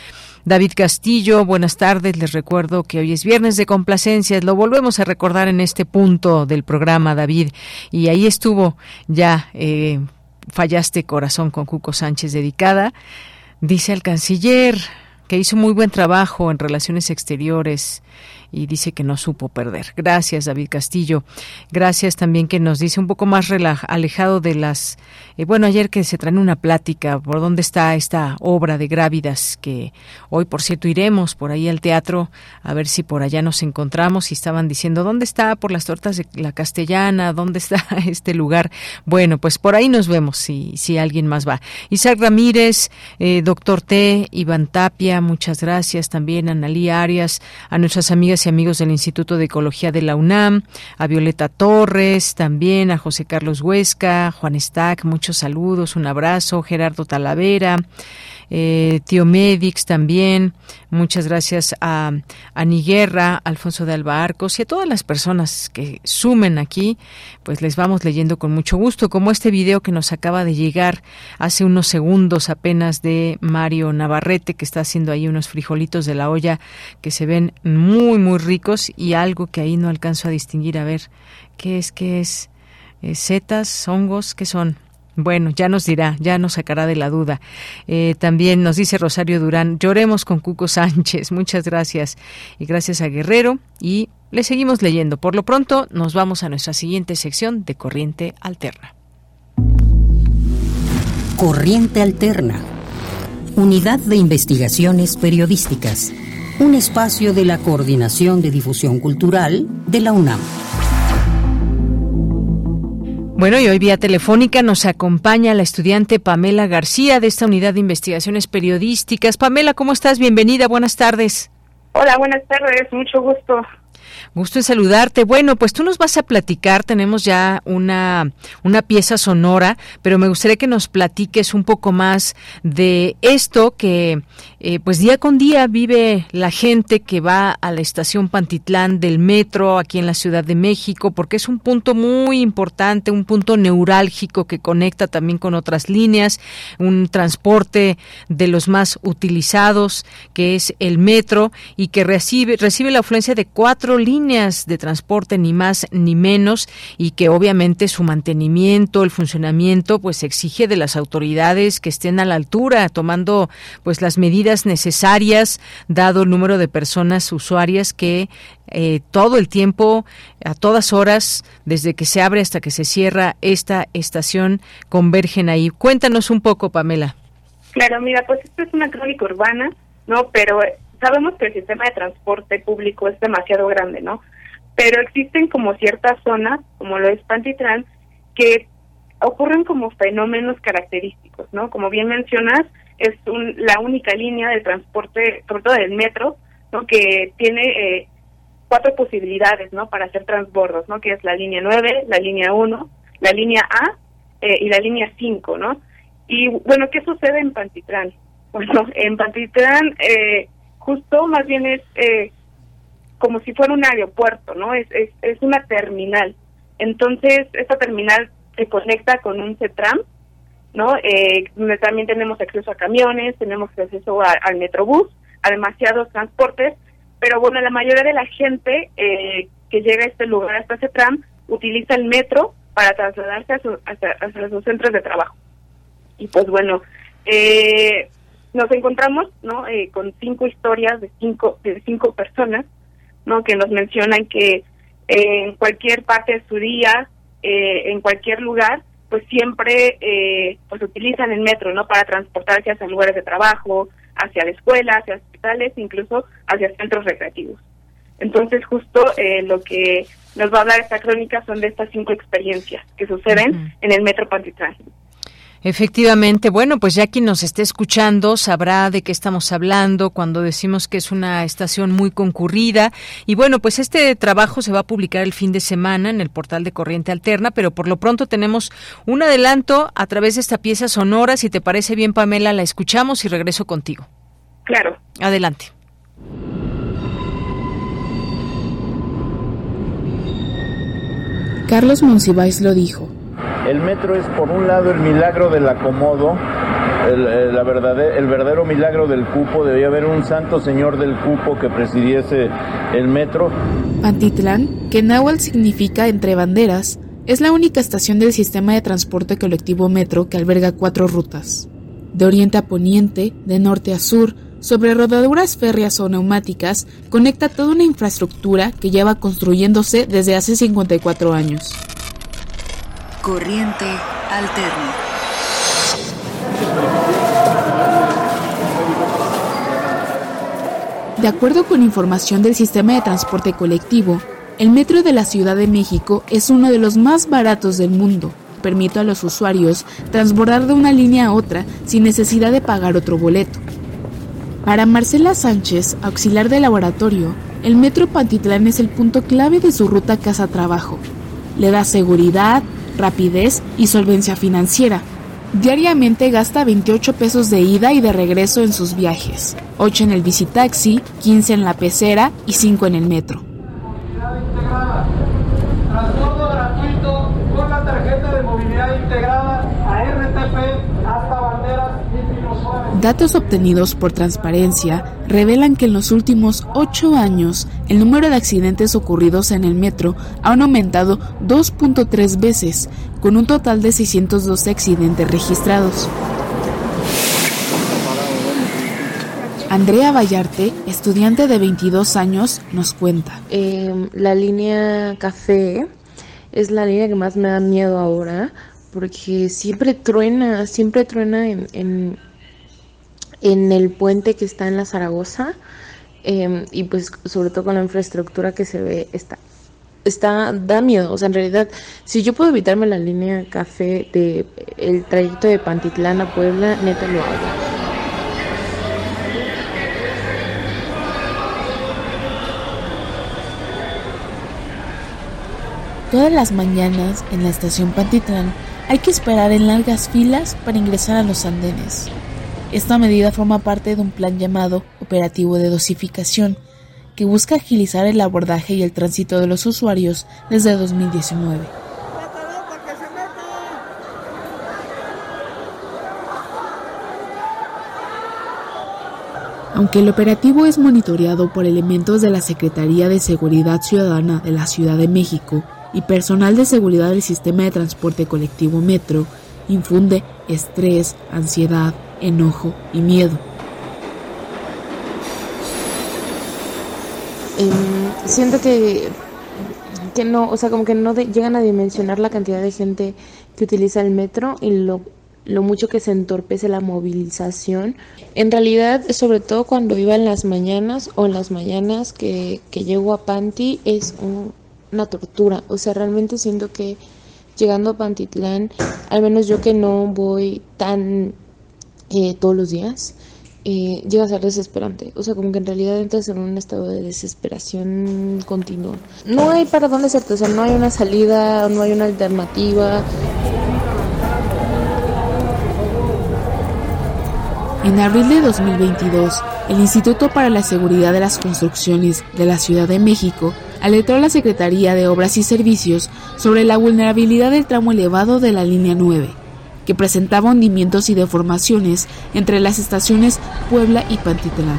David Castillo, buenas tardes. Les recuerdo que hoy es viernes de complacencias. Lo volvemos a recordar en este punto del programa, David. Y ahí estuvo ya eh, Fallaste Corazón con Cuco Sánchez dedicada. Dice el canciller que hizo muy buen trabajo en relaciones exteriores y dice que no supo perder. Gracias, David Castillo. Gracias también que nos dice un poco más alejado de las... Eh, bueno, ayer que se trae una plática por dónde está esta obra de Grávidas, que hoy, por cierto, iremos por ahí al teatro a ver si por allá nos encontramos y estaban diciendo, ¿dónde está por las tortas de la castellana? ¿Dónde está *laughs* este lugar? Bueno, pues por ahí nos vemos si, si alguien más va. Isaac Ramírez, eh, doctor T, Iván Tapia, muchas gracias también, Analí Arias, a nuestras amigas y amigos del Instituto de Ecología de la UNAM, a Violeta Torres, también a José Carlos Huesca, Juan Stack, muchos saludos, un abrazo, Gerardo Talavera, eh, Tío Medix también. Muchas gracias a Ani Guerra, Alfonso de Alba Arcos y a todas las personas que sumen aquí. Pues les vamos leyendo con mucho gusto, como este video que nos acaba de llegar hace unos segundos apenas de Mario Navarrete, que está haciendo ahí unos frijolitos de la olla que se ven muy, muy ricos y algo que ahí no alcanzo a distinguir. A ver, ¿qué es? ¿Qué es? Eh, ¿Setas? ¿Hongos? ¿Qué son? Bueno, ya nos dirá, ya nos sacará de la duda. Eh, también nos dice Rosario Durán, lloremos con Cuco Sánchez. *laughs* Muchas gracias. Y gracias a Guerrero. Y le seguimos leyendo. Por lo pronto, nos vamos a nuestra siguiente sección de Corriente Alterna. Corriente Alterna. Unidad de Investigaciones Periodísticas. Un espacio de la Coordinación de Difusión Cultural de la UNAM. Bueno, y hoy vía telefónica nos acompaña la estudiante Pamela García de esta unidad de investigaciones periodísticas. Pamela, ¿cómo estás? Bienvenida, buenas tardes. Hola, buenas tardes, mucho gusto. Gusto en saludarte. Bueno, pues tú nos vas a platicar, tenemos ya una, una pieza sonora, pero me gustaría que nos platiques un poco más de esto que eh, pues día con día vive la gente que va a la estación Pantitlán del metro aquí en la Ciudad de México, porque es un punto muy importante, un punto neurálgico que conecta también con otras líneas, un transporte de los más utilizados, que es el metro, y que recibe, recibe la afluencia de cuatro líneas de transporte ni más ni menos y que obviamente su mantenimiento, el funcionamiento pues exige de las autoridades que estén a la altura tomando pues las medidas necesarias dado el número de personas usuarias que eh, todo el tiempo, a todas horas, desde que se abre hasta que se cierra esta estación, convergen ahí. Cuéntanos un poco, Pamela. Claro, mira, pues esto es una crónica urbana, ¿no? Pero sabemos que el sistema de transporte público es demasiado grande, ¿no? Pero existen como ciertas zonas, como lo es Pantitlán, que ocurren como fenómenos característicos, ¿no? Como bien mencionas, es la única línea de transporte, sobre todo del metro, ¿no? Que tiene eh, cuatro posibilidades, ¿no? Para hacer transbordos, ¿no? Que es la línea 9, la línea 1, la línea A eh, y la línea 5, ¿no? Y bueno, ¿qué sucede en Pantitlán? *laughs* Bueno, en Pantitlán eh, justo más bien es eh, como si fuera un aeropuerto, ¿no? Es, es, es una terminal. Entonces, esta terminal se conecta con un CETRAM, ¿no? Eh, donde también tenemos acceso a camiones, tenemos acceso al metrobús, a demasiados transportes, pero bueno, la mayoría de la gente eh, que llega a este lugar, hasta este CETRAM, utiliza el metro para trasladarse a, su, hacia, sus centros de trabajo. Y pues bueno, eh, nos encontramos no eh, con cinco historias de cinco de cinco personas no que nos mencionan que en cualquier parte de su día, eh, en cualquier lugar, pues siempre eh, pues utilizan el metro, ¿no? Para transportarse hacia lugares de trabajo, hacia la escuela, hacia hospitales, incluso hacia centros recreativos. Entonces, justo eh, lo que nos va a hablar esta crónica son de estas cinco experiencias que suceden en el metro Pantitlán. Efectivamente, bueno, pues ya quien nos esté escuchando sabrá de qué estamos hablando cuando decimos que es una estación muy concurrida. Y bueno, pues este trabajo se va a publicar el fin de semana en el portal de Corriente Alterna, pero por lo pronto tenemos un adelanto a través de esta pieza sonora. Si te parece bien, Pamela, la escuchamos y regreso contigo. Claro. Adelante. Carlos Monsiváis lo dijo. El metro es por un lado el milagro del acomodo, el, el, la verdadero, el verdadero milagro del cupo. Debía haber un santo señor del cupo que presidiese el metro. Pantitlán, que en náhuatl significa entre banderas, es la única estación del sistema de transporte colectivo metro que alberga cuatro rutas. De oriente a poniente, de norte a sur, sobre rodaduras férreas o neumáticas, conecta toda una infraestructura que lleva construyéndose desde hace 54 años. Corriente alterna. De acuerdo con información del sistema de transporte colectivo, el metro de la Ciudad de México es uno de los más baratos del mundo. Permite a los usuarios transbordar de una línea a otra sin necesidad de pagar otro boleto. Para Marcela Sánchez, auxiliar de laboratorio, el metro Pantitlán es el punto clave de su ruta casa-trabajo. Le da seguridad, rapidez y solvencia financiera. Diariamente gasta 28 pesos de ida y de regreso en sus viajes, 8 en el bicitaxi, 15 en la pecera y 5 en el metro. Transporte gratuito con la tarjeta de movilidad integrada a RTP hasta banderas Datos obtenidos por Transparencia revelan que en los últimos ocho años el número de accidentes ocurridos en el metro ha aumentado 2.3 veces, con un total de 612 accidentes registrados. Andrea Vallarte, estudiante de 22 años, nos cuenta. Eh, la línea café es la línea que más me da miedo ahora porque siempre truena, siempre truena en, en, en el puente que está en la Zaragoza eh, y pues sobre todo con la infraestructura que se ve está está da miedo o sea en realidad si yo puedo evitarme la línea café de el trayecto de Pantitlán a Puebla neta lo hago Todas las mañanas en la estación Pantitlán hay que esperar en largas filas para ingresar a los andenes. Esta medida forma parte de un plan llamado Operativo de Dosificación, que busca agilizar el abordaje y el tránsito de los usuarios desde 2019. Aunque el operativo es monitoreado por elementos de la Secretaría de Seguridad Ciudadana de la Ciudad de México y personal de seguridad del sistema de transporte colectivo Metro, infunde estrés, ansiedad, enojo y miedo. Eh, siento que, que no, o sea, como que no llegan a dimensionar la cantidad de gente que utiliza el metro y lo, lo mucho que se entorpece la movilización. En realidad, sobre todo cuando iba en las mañanas o en las mañanas que, que llego a Panti, es un, una tortura. O sea, realmente siento que llegando a Pantitlán, al menos yo que no voy tan eh, todos los días, eh, llega a ser desesperante. O sea, como que en realidad entras en un estado de desesperación continua. No hay para dónde hacerte, o sea, no hay una salida, no hay una alternativa. En abril de 2022, el Instituto para la Seguridad de las Construcciones de la Ciudad de México alertó a la Secretaría de Obras y Servicios sobre la vulnerabilidad del tramo elevado de la línea 9, que presentaba hundimientos y deformaciones entre las estaciones Puebla y Pantitlán.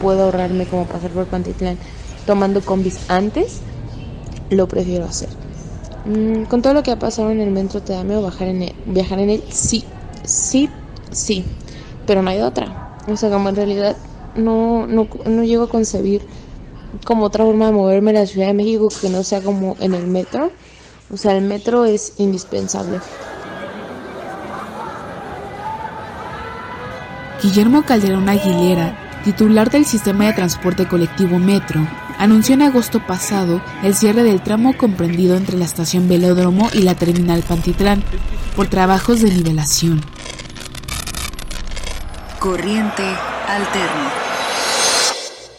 Puedo ahorrarme como pasar por Pantitlán tomando combis antes, lo prefiero hacer. Mm, con todo lo que ha pasado en el metro, ¿te da miedo bajar en él, viajar en él? Sí, sí, sí, pero no hay otra. O sea, como en realidad no, no, no llego a concebir como otra forma de moverme en la Ciudad de México que no sea como en el metro. O sea, el metro es indispensable. Guillermo Calderón Aguilera, titular del sistema de transporte colectivo Metro, anunció en agosto pasado el cierre del tramo comprendido entre la estación Velódromo y la terminal Pantitlán por trabajos de nivelación. Corriente alterna.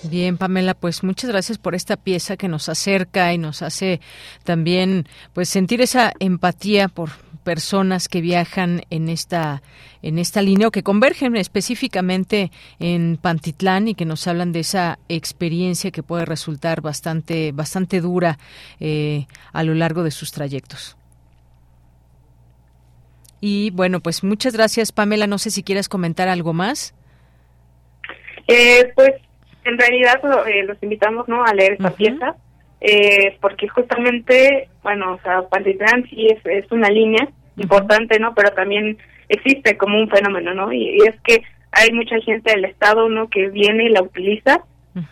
Bien, Pamela, pues muchas gracias por esta pieza que nos acerca y nos hace también pues sentir esa empatía por personas que viajan en esta en esta línea o que convergen específicamente en Pantitlán y que nos hablan de esa experiencia que puede resultar bastante bastante dura eh, a lo largo de sus trayectos. Y bueno, pues muchas gracias, Pamela. No sé si quieres comentar algo más. Eh, pues en realidad eh, los invitamos no a leer esta pieza eh, porque justamente bueno o sea Pantitlán sí es, es una línea importante no pero también existe como un fenómeno no y, es que hay mucha gente del estado no que viene y la utiliza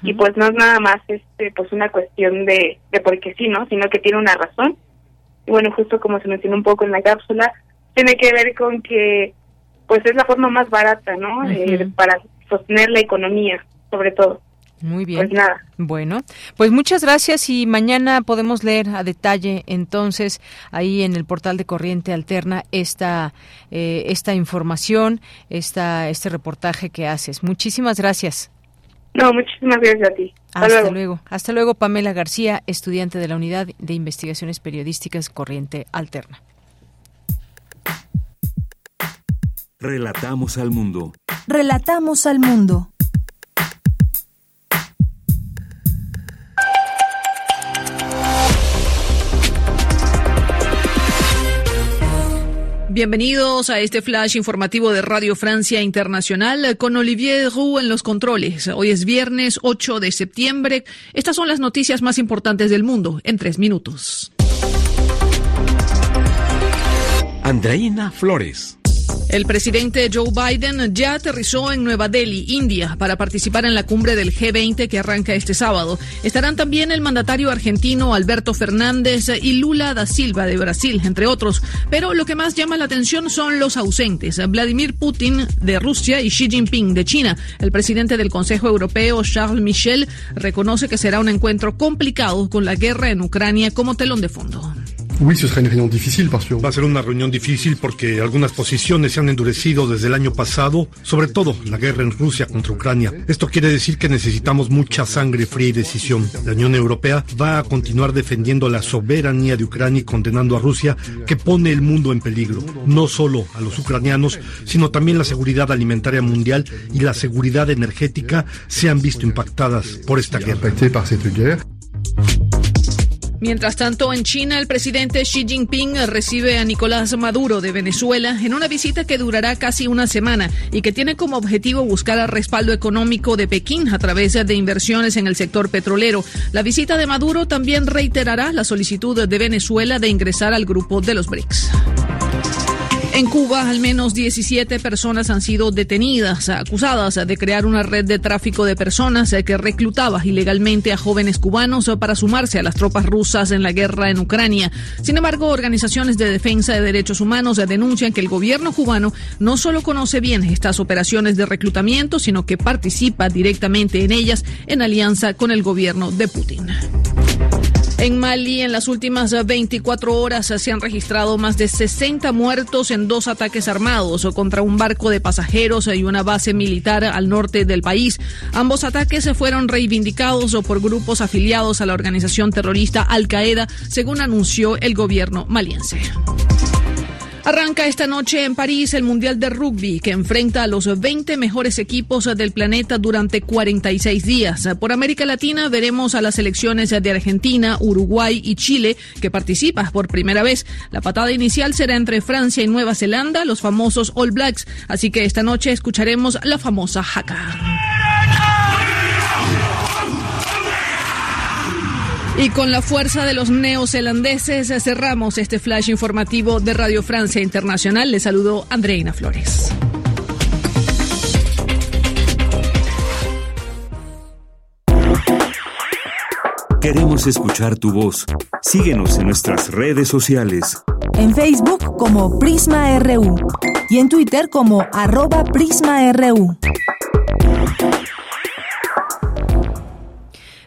y pues no es nada más este pues una cuestión de de porque sí no sino que tiene una razón. Y bueno justo como se mencionó un poco en la cápsula tiene que ver con que pues es la forma más barata no eh, para sostener la economía sobre todo. Muy bien. Pues nada. Bueno, pues muchas gracias y mañana podemos leer a detalle entonces ahí en el portal de Corriente Alterna esta eh, esta información, esta este reportaje que haces. Muchísimas gracias. No, muchísimas gracias a ti. Hasta, luego. Hasta luego, Pamela García, estudiante de la Unidad de Investigaciones Periodísticas Corriente Alterna. Relatamos al mundo. Relatamos al mundo. Bienvenidos a este flash informativo de Radio Francia Internacional con Olivier Roux en los controles. Hoy es viernes 8 de septiembre. Estas son las noticias más importantes del mundo en tres minutos. Andreina Flores. El presidente Joe Biden ya aterrizó en Nueva Delhi, India, para participar en la cumbre del G20 que arranca este sábado. Estarán también el mandatario argentino Alberto Fernández y Lula da Silva de Brasil, entre otros. Pero lo que más llama la atención son los ausentes. Vladimir Putin de Rusia y Xi Jinping de China. El presidente del Consejo Europeo, Charles Michel, reconoce que será un encuentro complicado con la guerra en Ucrania como telón de fondo. Va a ser una reunión difícil porque algunas posiciones se han endurecido desde el año pasado, sobre todo la guerra en Rusia contra Ucrania. Esto quiere decir que necesitamos mucha sangre fría y decisión. La Unión Europea va a continuar defendiendo la soberanía de Ucrania y condenando a Rusia, que pone el mundo en peligro, no solo a los ucranianos, sino también la seguridad alimentaria mundial y la seguridad energética se han visto impactadas por esta guerra. Mientras tanto, en China, el presidente Xi Jinping recibe a Nicolás Maduro de Venezuela en una visita que durará casi una semana y que tiene como objetivo buscar el respaldo económico de Pekín a través de inversiones en el sector petrolero. La visita de Maduro también reiterará la solicitud de Venezuela de ingresar al grupo de los BRICS. En Cuba, al menos 17 personas han sido detenidas, acusadas de crear una red de tráfico de personas que reclutaba ilegalmente a jóvenes cubanos para sumarse a las tropas rusas en la guerra en Ucrania. Sin embargo, organizaciones de defensa de derechos humanos denuncian que el gobierno cubano no solo conoce bien estas operaciones de reclutamiento, sino que participa directamente en ellas en alianza con el gobierno de Putin. En Mali, en las últimas 24 horas se han registrado más de 60 muertos en dos ataques armados contra un barco de pasajeros y una base militar al norte del país. Ambos ataques fueron reivindicados por grupos afiliados a la organización terrorista Al Qaeda, según anunció el gobierno maliense. Arranca esta noche en París el Mundial de Rugby, que enfrenta a los 20 mejores equipos del planeta durante 46 días. Por América Latina veremos a las selecciones de Argentina, Uruguay y Chile, que participan por primera vez. La patada inicial será entre Francia y Nueva Zelanda, los famosos All Blacks. Así que esta noche escucharemos la famosa Haka. Y con la fuerza de los neozelandeses cerramos este flash informativo de Radio Francia Internacional. Le saludo Andreina Flores. Queremos escuchar tu voz. Síguenos en nuestras redes sociales. En Facebook como Prisma RU y en Twitter como arroba PrismaRU.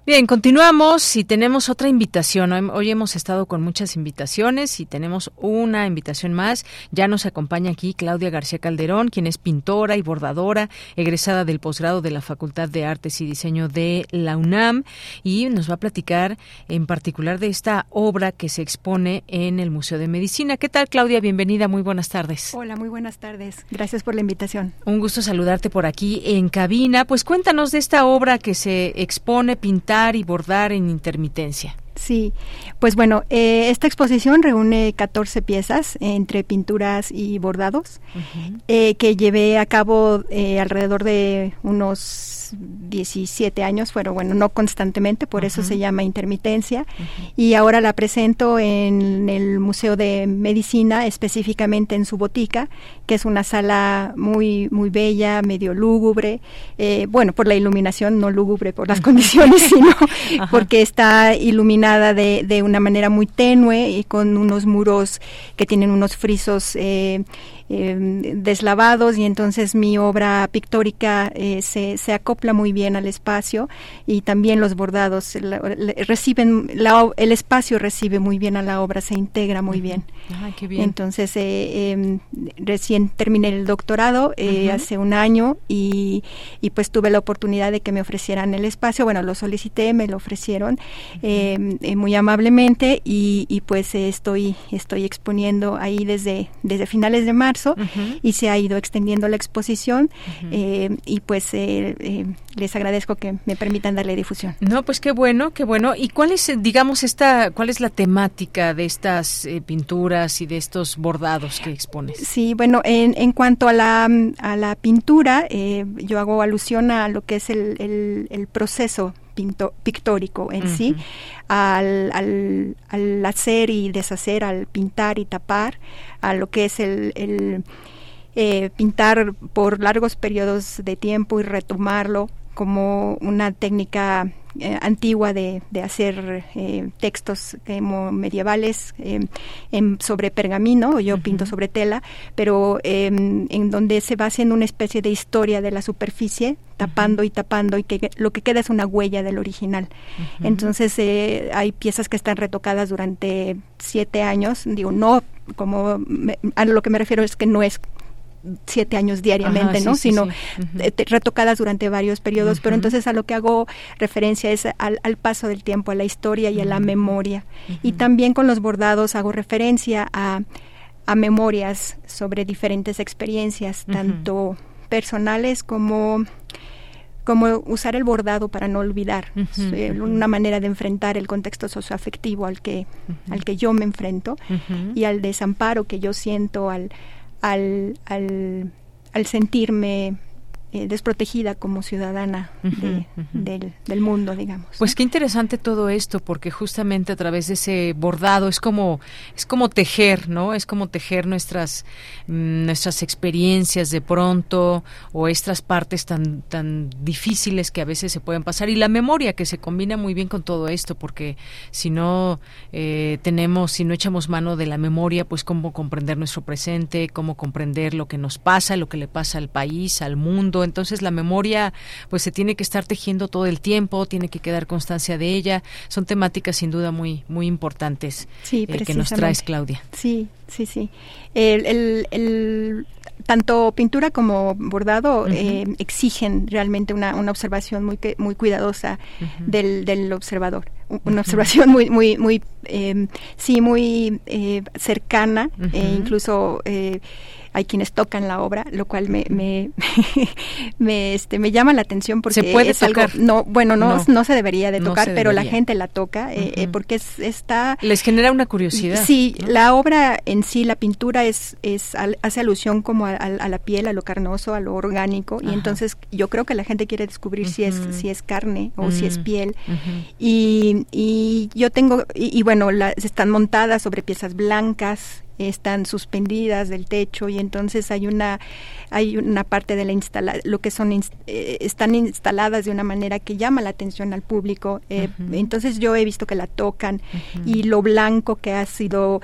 Bien, continuamos y tenemos otra invitación. Hoy hemos estado con muchas invitaciones y tenemos una invitación más. Ya nos acompaña aquí Claudia García Calderón, quien es pintora y bordadora, egresada del posgrado de la Facultad de Artes y Diseño de la UNAM y nos va a platicar en particular de esta obra que se expone en el Museo de Medicina. ¿Qué tal, Claudia? Bienvenida, muy buenas tardes. Hola, muy buenas tardes. Gracias por la invitación. Un gusto saludarte por aquí en cabina. Pues cuéntanos de esta obra que se expone pintada y bordar en intermitencia. Sí, pues bueno, eh, esta exposición reúne 14 piezas entre pinturas y bordados eh, que llevé a cabo eh, alrededor de unos 17 años, fueron, bueno, no constantemente, por eso se llama intermitencia. Y ahora la presento en el Museo de Medicina, específicamente en su botica, que es una sala muy, muy bella, medio lúgubre. Eh, bueno, por la iluminación, no lúgubre por las *laughs* condiciones, sino porque está iluminada de, de, una manera muy tenue y con unos muros que tienen unos frisos. Eh, Em, deslavados y entonces mi obra pictórica eh, se, se, acopla muy bien al espacio y también los bordados reciben, el espacio recibe muy bien a la obra, se integra muy bien. Entonces, eh, em, recién terminé el doctorado eh, hace un año y, y, pues tuve la oportunidad de que me ofrecieran el espacio. Bueno, lo solicité, me lo ofrecieron em, muy amablemente y, y pues estoy, estoy exponiendo ahí desde, desde finales de marzo y se ha ido extendiendo la exposición eh, y pues eh, eh, les agradezco que me permitan darle difusión. No, pues qué bueno, qué bueno. ¿Y cuál es, digamos, esta, cuál es la temática de estas pinturas y de estos bordados que expones? Sí, bueno, en, en cuanto a la, a la pintura, yo hago alusión a lo que es el, el, el proceso pictórico en sí, al, al, hacer y deshacer, al pintar y tapar, a lo que es el, eh, pintar por largos periodos de tiempo y retomarlo como una técnica eh, antigua de, de hacer eh, textos medievales en, sobre pergamino, yo pinto sobre tela, pero em, en donde se va haciendo una especie de historia de la superficie, tapando y tapando, y que lo que queda es una huella del original. Entonces eh, hay piezas que están retocadas durante siete años, digo, no como a lo que me refiero es que no es siete años diariamente, ¿no? Sino eh, retocadas durante varios periodos. Pero entonces a lo que hago referencia es al, paso del tiempo, a la historia y a la memoria. Y también con los bordados hago referencia a, a memorias sobre diferentes experiencias, tanto personales como como usar el bordado para no olvidar, eh, una manera de enfrentar el contexto socioafectivo al que, al que yo me enfrento y al desamparo que yo siento al, al, al, al sentirme eh, desprotegida como ciudadana Del, del, mundo, digamos. Pues qué interesante todo esto, porque justamente a través de ese bordado es como es como tejer, ¿no? Es como tejer nuestras mm, nuestras experiencias de pronto o estas partes tan tan difíciles que a veces se pueden pasar y la memoria que se combina muy bien con todo esto, porque si no eh, tenemos, si no echamos mano de la memoria, pues cómo comprender nuestro presente, cómo comprender lo que nos pasa, lo que le pasa al país, al mundo entonces la memoria pues se tiene que estar tejiendo todo el tiempo, tiene que quedar constancia de ella. Son temáticas sin duda muy muy importantes sí, eh, que nos traes, Claudia. Sí, sí, sí. El, tanto pintura como bordado eh, exigen realmente una, una, observación muy muy cuidadosa del, del observador una observación muy muy muy eh, sí muy cercana e incluso hay quienes tocan la obra, lo cual me, me, *laughs* me, este, me llama la atención porque ¿Se puede es tocar? algo, no, bueno, no, no, se debería de tocar, pero la gente la toca eh, eh, porque es, está... Les genera una curiosidad. Sí, la obra en sí, la pintura es, es hace alusión como a, a, la piel, a lo carnoso, a lo orgánico, y entonces yo creo que la gente quiere descubrir si es si es carne o si es piel. y, y, yo tengo, y, bueno, las, están montadas sobre piezas blancas, están suspendidas del techo y entonces hay una hay una parte de la instala lo que son eh, están instaladas de una manera que llama la atención al público eh, entonces yo he visto que la tocan y lo blanco que ha sido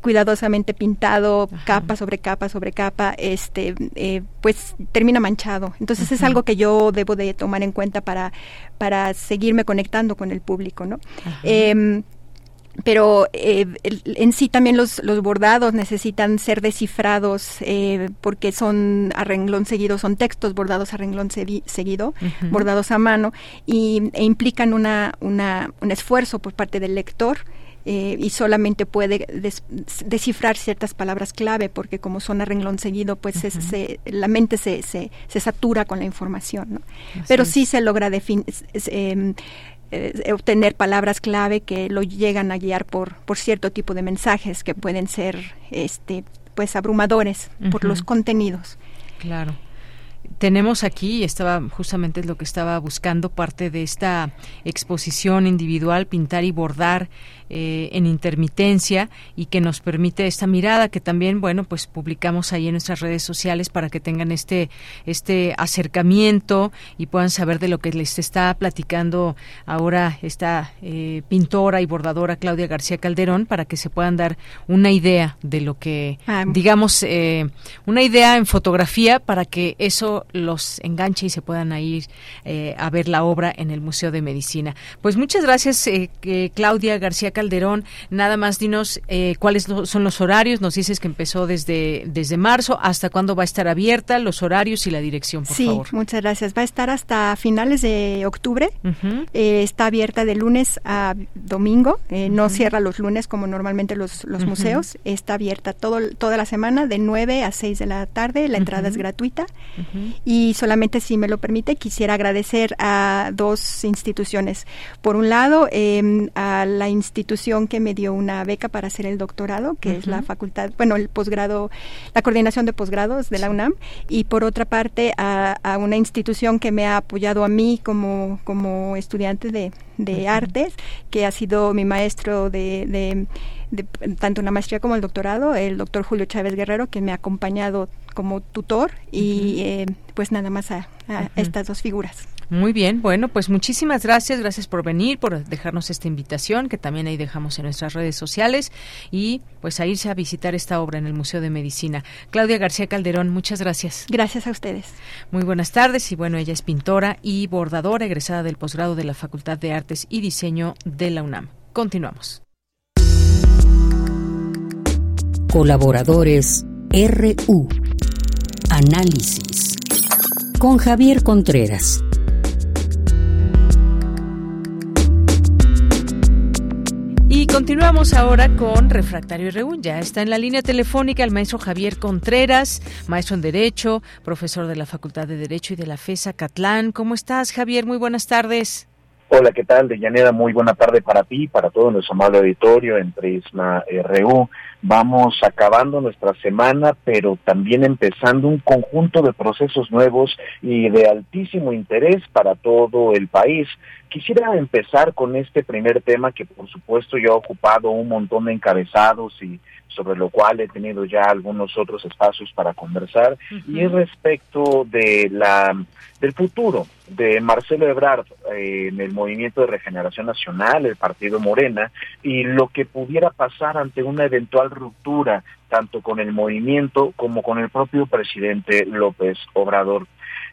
cuidadosamente pintado, capa sobre capa sobre capa, este, eh, pues termina manchado. Entonces es algo que yo debo de tomar en cuenta para, para seguirme conectando con el público, ¿no? Em, pero eh, en sí también los, los, bordados necesitan ser descifrados eh, porque son a renglón seguido, son textos bordados a renglón seguido, bordados a mano, y, e implican una, una, un esfuerzo por parte del lector eh, y solamente puede descifrar ciertas palabras clave porque como son a renglón seguido, pues la mente se, se, se, satura con la información. ¿no? Pero sí se logra em, eh, obtener palabras clave que lo llegan a guiar por, por cierto tipo de mensajes que pueden ser este, pues abrumadores por los contenidos. Claro tenemos aquí, estaba justamente lo que estaba buscando, parte de esta exposición individual, pintar y bordar eh, en intermitencia y que nos permite esta mirada que también, bueno, pues publicamos ahí en nuestras redes sociales para que tengan este, este acercamiento y puedan saber de lo que les está platicando ahora esta eh, pintora y bordadora Claudia García Calderón para que se puedan dar una idea de lo que, ah. digamos, eh, una idea en fotografía para que eso los enganche y se puedan ir a ver la obra en el Museo de Medicina. Pues muchas gracias, eh, Claudia García Calderón. Nada más dinos eh, cuáles son los horarios. Nos dices que empezó desde, desde marzo. ¿Hasta cuándo va a estar abierta? Los horarios y la dirección, por favor. Sí, muchas gracias. Va a estar hasta finales de octubre. está abierta de lunes a domingo. No cierra los lunes como normalmente los, los museos. Está abierta todo, toda la semana de 9 a 6 de la tarde. La entrada es gratuita y solamente si me lo permite quisiera agradecer a dos instituciones. Por un lado, em, a la institución que me dio una beca para hacer el doctorado, que es la facultad, bueno, el posgrado, la coordinación de posgrados de la UNAM, y por otra parte a, una institución que me ha apoyado a mí como, como estudiante de, de artes, que ha sido mi maestro de, de de, tanto la maestría como el doctorado, el doctor Julio Chávez Guerrero, que me ha acompañado como tutor y eh, pues nada más a, estas dos figuras. Muy bien, bueno, pues muchísimas gracias, gracias por venir, por dejarnos esta invitación, que también ahí dejamos en nuestras redes sociales, y pues a irse a visitar esta obra en el Museo de Medicina. Claudia García Calderón, muchas gracias. Gracias a ustedes. Muy buenas tardes, y bueno, ella es pintora y bordadora, egresada del posgrado de la Facultad de Artes y Diseño de la UNAM. Continuamos. Colaboradores RU. Análisis. Con Javier Contreras. Y continuamos ahora con Refractario RU. Ya está en la línea telefónica el maestro Javier Contreras, maestro en Derecho, profesor de la Facultad de Derecho y de la FESA Catlán. ¿Cómo estás, Javier? Muy buenas tardes. Hola, ¿qué tal? De Llanera, muy buena tarde para ti, para todo nuestro amable auditorio en Prisma RU. Vamos acabando nuestra semana, pero también empezando un conjunto de procesos nuevos y de altísimo interés para todo el país. Quisiera empezar con este primer tema que por supuesto yo he ocupado un montón de encabezados y sobre lo cual he tenido ya algunos otros espacios para conversar, y es respecto de la del futuro de Marcelo Ebrard eh, en el Movimiento de Regeneración Nacional, el Partido Morena, y lo que pudiera pasar ante una eventual ruptura tanto con el movimiento como con el propio presidente López Obrador.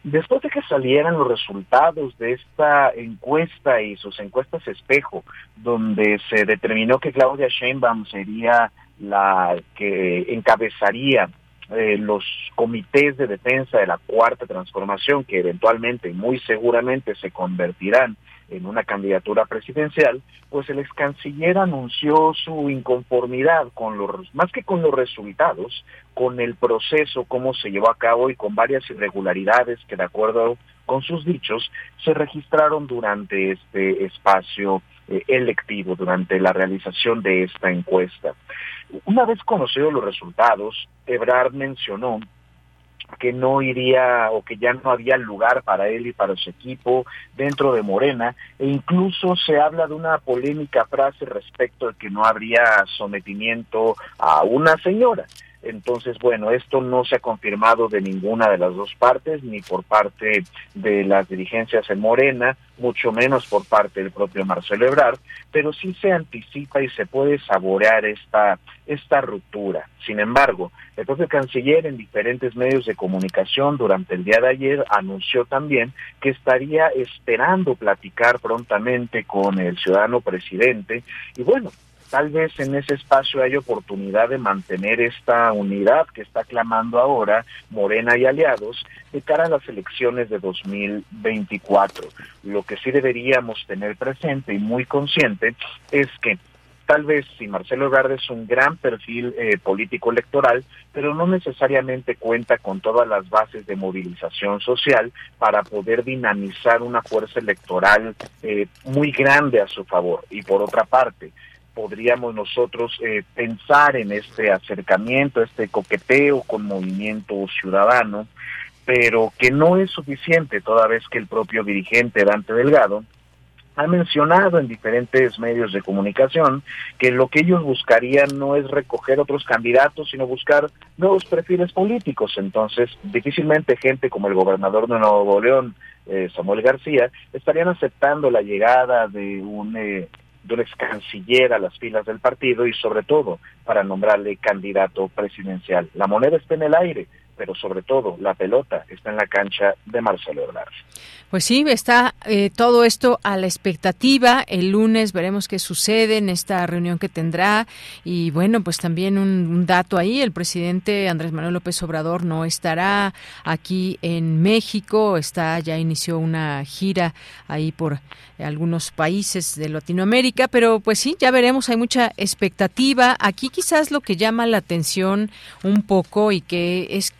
Después de que salieran los resultados de esta encuesta y sus encuestas espejo, donde se determinó que Claudia Sheinbaum sería la que encabezaría eh, los comités de defensa de la cuarta transformación, que eventualmente muy seguramente se convertirán en una candidatura presidencial, pues el ex canciller anunció su inconformidad con los, más que con los resultados, con el proceso, cómo se llevó a cabo y con varias irregularidades que de acuerdo con sus dichos se registraron durante este espacio eh, electivo, durante la realización de esta encuesta. Una vez conocidos los resultados, Ebrard mencionó que no iría o que ya no había lugar para él y para su equipo dentro de Morena e incluso se habla de una polémica frase respecto de que no habría sometimiento a una señora. Entonces, bueno, esto no se ha confirmado de ninguna de las dos partes, ni por parte de las dirigencias en Morena, mucho menos por parte del propio Marcelo Ebrard, pero sí se anticipa y se puede saborear esta, esta ruptura. Sin embargo, el propio canciller en diferentes medios de comunicación durante el día de ayer anunció también que estaría esperando platicar prontamente con el ciudadano presidente y bueno, tal vez en ese espacio hay oportunidad de mantener esta unidad que está clamando ahora Morena y aliados de cara a las elecciones de 2024. Lo que sí deberíamos tener presente y muy consciente es que tal vez si Marcelo Ebrard es un gran perfil eh, político electoral, pero no necesariamente cuenta con todas las bases de movilización social para poder dinamizar una fuerza electoral eh, muy grande a su favor. Y por otra parte, podríamos nosotros eh, pensar en este acercamiento, este coqueteo con movimiento ciudadano, pero que no es suficiente toda vez que el propio dirigente Dante Delgado ha mencionado en diferentes medios de comunicación que lo que ellos buscarían no es recoger otros candidatos, sino buscar nuevos perfiles políticos. Entonces, difícilmente gente como el gobernador de Nuevo León, eh, Samuel García, estarían aceptando la llegada de un eh, de un canciller a las filas del partido y sobre todo para nombrarle candidato presidencial. La moneda está en el aire, pero sobre todo la pelota está en la cancha de Marcelo Ebrard. Pues sí, está eh, todo esto a la expectativa. El lunes veremos qué sucede en esta reunión que tendrá. Y bueno, pues también un, dato ahí, el presidente Andrés Manuel López Obrador no estará aquí en México, está ya inició una gira ahí por algunos países de Latinoamérica, pero pues sí, ya veremos, hay mucha expectativa. Aquí quizás lo que llama la atención un poco y que es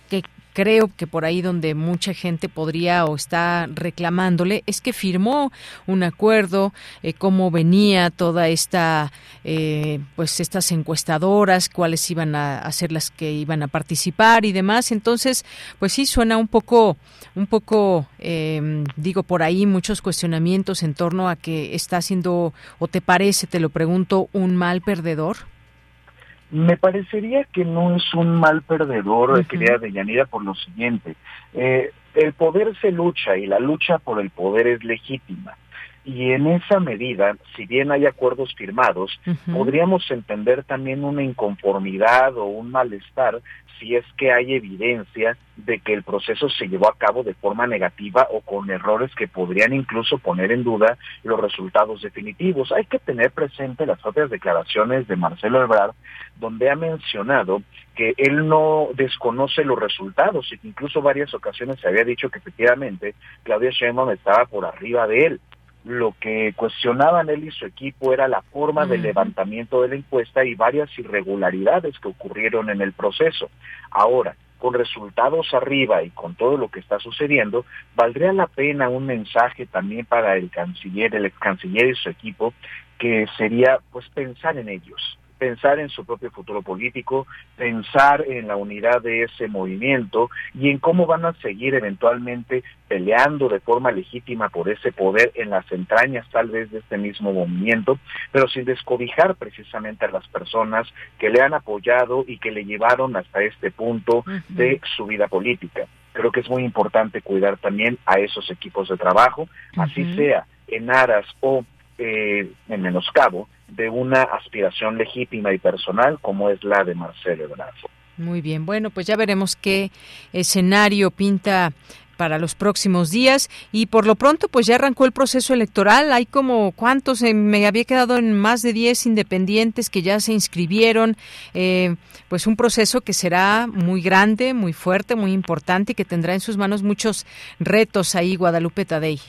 creo que por ahí donde mucha gente podría o está reclamándole es que firmó un acuerdo, eh, cómo venía toda esta, eh, pues estas encuestadoras, cuáles iban a, ser las que iban a participar y demás. Entonces, pues sí suena un poco, un poco, em, digo por ahí muchos cuestionamientos en torno a que está haciendo o te parece, te lo pregunto, un mal perdedor. Me parecería que no es un mal perdedor, uh querida Deyanira, por lo siguiente. Eh, el poder se lucha y la lucha por el poder es legítima. Y en esa medida, si bien hay acuerdos firmados, podríamos entender también una inconformidad o un malestar si es que hay evidencia de que el proceso se llevó a cabo de forma negativa o con errores que podrían incluso poner en duda los resultados definitivos. Hay que tener presente las propias declaraciones de Marcelo Ebrard, donde ha mencionado que él no desconoce los resultados y que incluso varias ocasiones se había dicho que efectivamente Claudia Sheinbaum estaba por arriba de él lo que cuestionaban él y su equipo era la forma de levantamiento de la encuesta y varias irregularidades que ocurrieron en el proceso. Ahora, con resultados arriba y con todo lo que está sucediendo, valdría la pena un mensaje también para el canciller, el ex canciller y su equipo, que sería pues pensar en ellos, pensar en su propio futuro político, pensar en la unidad de ese movimiento y en cómo van a seguir eventualmente peleando de forma legítima por ese poder en las entrañas tal vez de este mismo movimiento, pero sin descobijar precisamente a las personas que le han apoyado y que le llevaron hasta este punto de su vida política. Creo que es muy importante cuidar también a esos equipos de trabajo, así sea en aras o eh, en menoscabo de una aspiración legítima y personal como es la de Marcelo Ebrard. Muy bien, bueno, pues ya veremos qué escenario pinta para los próximos días y por lo pronto pues ya arrancó el proceso electoral, hay como cuántos, eh, me había quedado en más de 10 independientes que ya se inscribieron, eh, pues un proceso que será muy grande, muy fuerte, muy importante y que tendrá en sus manos muchos retos ahí Guadalupe Tadei.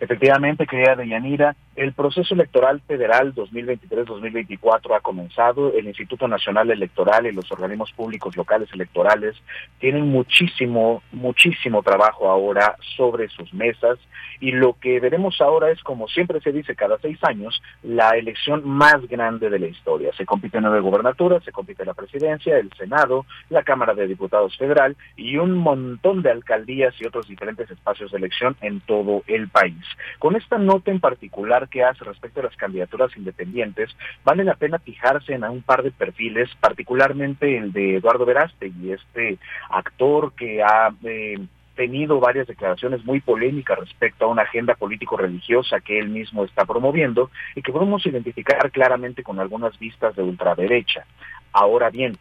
Efectivamente, querida Deyanira, El proceso electoral federal 2023-2024 ha comenzado. El Instituto Nacional Electoral y los organismos públicos locales electorales tienen muchísimo, muchísimo trabajo ahora sobre sus mesas y lo que veremos ahora es, como siempre se dice cada seis años, la elección más grande de la historia. Se compite nueve gubernaturas, se compite la presidencia, el Senado, la Cámara de Diputados Federal y un montón de alcaldías y otros diferentes espacios de elección en todo el país. Con esta nota en particular que hace respecto a las candidaturas independientes, vale la pena fijarse en un par de perfiles, particularmente el de Eduardo Verástegui, este actor que ha eh, tenido varias declaraciones muy polémicas respecto a una agenda político-religiosa que él mismo está promoviendo y que podemos identificar claramente con algunas vistas de ultraderecha. Ahora bien,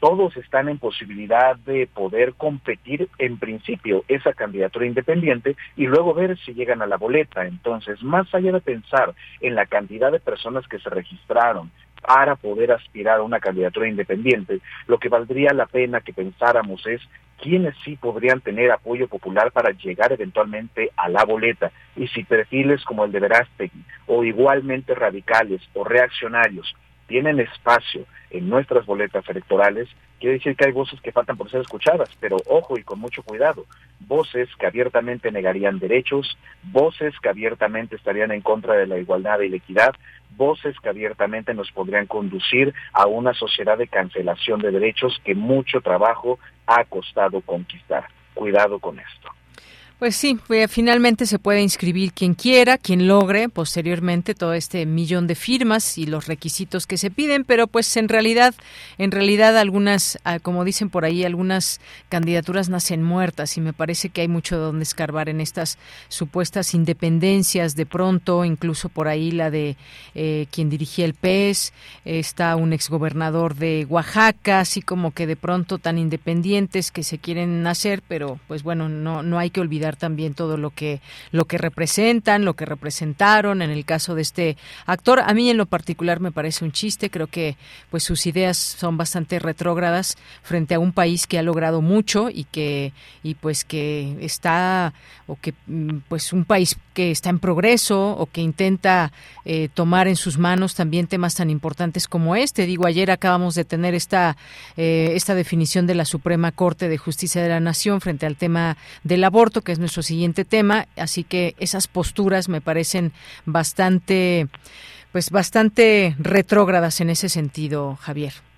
todos están en posibilidad de poder competir en principio esa candidatura independiente y luego ver si llegan a la boleta. Entonces, más allá de pensar en la cantidad de personas que se registraron para poder aspirar a una candidatura independiente, lo que valdría la pena que pensáramos es quiénes sí podrían tener apoyo popular para llegar eventualmente a la boleta y si perfiles como el de Verástegui o igualmente radicales o reaccionarios tienen espacio en nuestras boletas electorales, quiere decir que hay voces que faltan por ser escuchadas, pero ojo y con mucho cuidado, voces que abiertamente negarían derechos, voces que abiertamente estarían en contra de la igualdad y la equidad, voces que abiertamente nos podrían conducir a una sociedad de cancelación de derechos que mucho trabajo ha costado conquistar. Cuidado con esto. Pues sí, pues finalmente se puede inscribir quien quiera, quien logre posteriormente todo este millón de firmas y los requisitos que se piden, pero pues en realidad, en realidad algunas, ah, como dicen por ahí, algunas candidaturas nacen muertas y me parece que hay mucho donde escarbar en estas supuestas independencias. De pronto, incluso por ahí la de eh, quien dirigía el PES, está un exgobernador de Oaxaca, así como que de pronto tan independientes que se quieren hacer, pero pues bueno, no, no hay que olvidar también todo lo que lo que representan, lo que representaron en el caso de este actor. A mí en lo particular me parece un chiste, creo que pues sus ideas son bastante retrógradas frente a un país que ha logrado mucho y que y pues que está o que mm, pues un país que está en progreso o que intenta eh, tomar en sus manos también temas tan importantes como este. Digo, ayer acabamos de tener esta, eh, esta definición de la Suprema Corte de Justicia de la Nación frente al tema del aborto, que es nuestro siguiente tema. Así que esas posturas me parecen bastante, pues bastante retrógradas en ese sentido, Javier.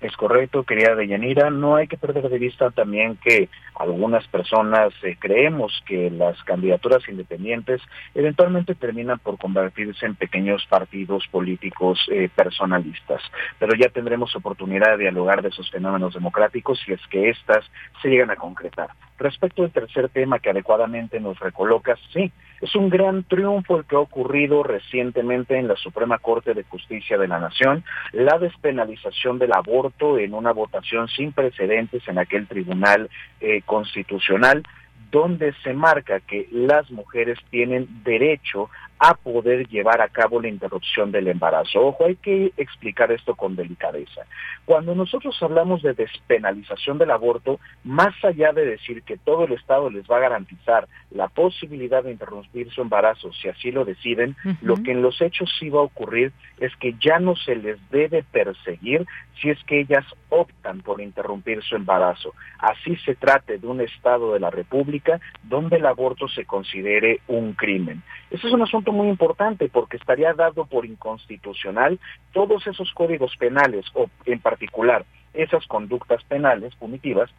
Es correcto, querida Deyanira. No hay que perder de vista también que algunas personas eh, creemos que las candidaturas independientes eventualmente terminan por convertirse en pequeños partidos políticos eh, personalistas. Pero ya tendremos oportunidad de dialogar de esos fenómenos democráticos si es que éstas se llegan a concretar. Respecto al tercer tema que adecuadamente nos recoloca, sí, es un gran triunfo el que ha ocurrido recientemente en la Suprema Corte de Justicia de la Nación, la despenalización del aborto en una votación sin precedentes en aquel tribunal eh, constitucional donde se marca que las mujeres tienen derecho a poder llevar a cabo la interrupción del embarazo. Ojo, hay que explicar esto con delicadeza. Cuando nosotros hablamos de despenalización del aborto, más allá de decir que todo el Estado les va a garantizar la posibilidad de interrumpir su embarazo si así lo deciden, lo que en los hechos sí va a ocurrir es que ya no se les debe perseguir si es que ellas optan por interrumpir su embarazo. Así se trate de un Estado de la República donde el aborto se considere un crimen. Eso es un asunto muy importante porque estaría dado por inconstitucional todos esos códigos penales o en particular esas conductas penales punitivas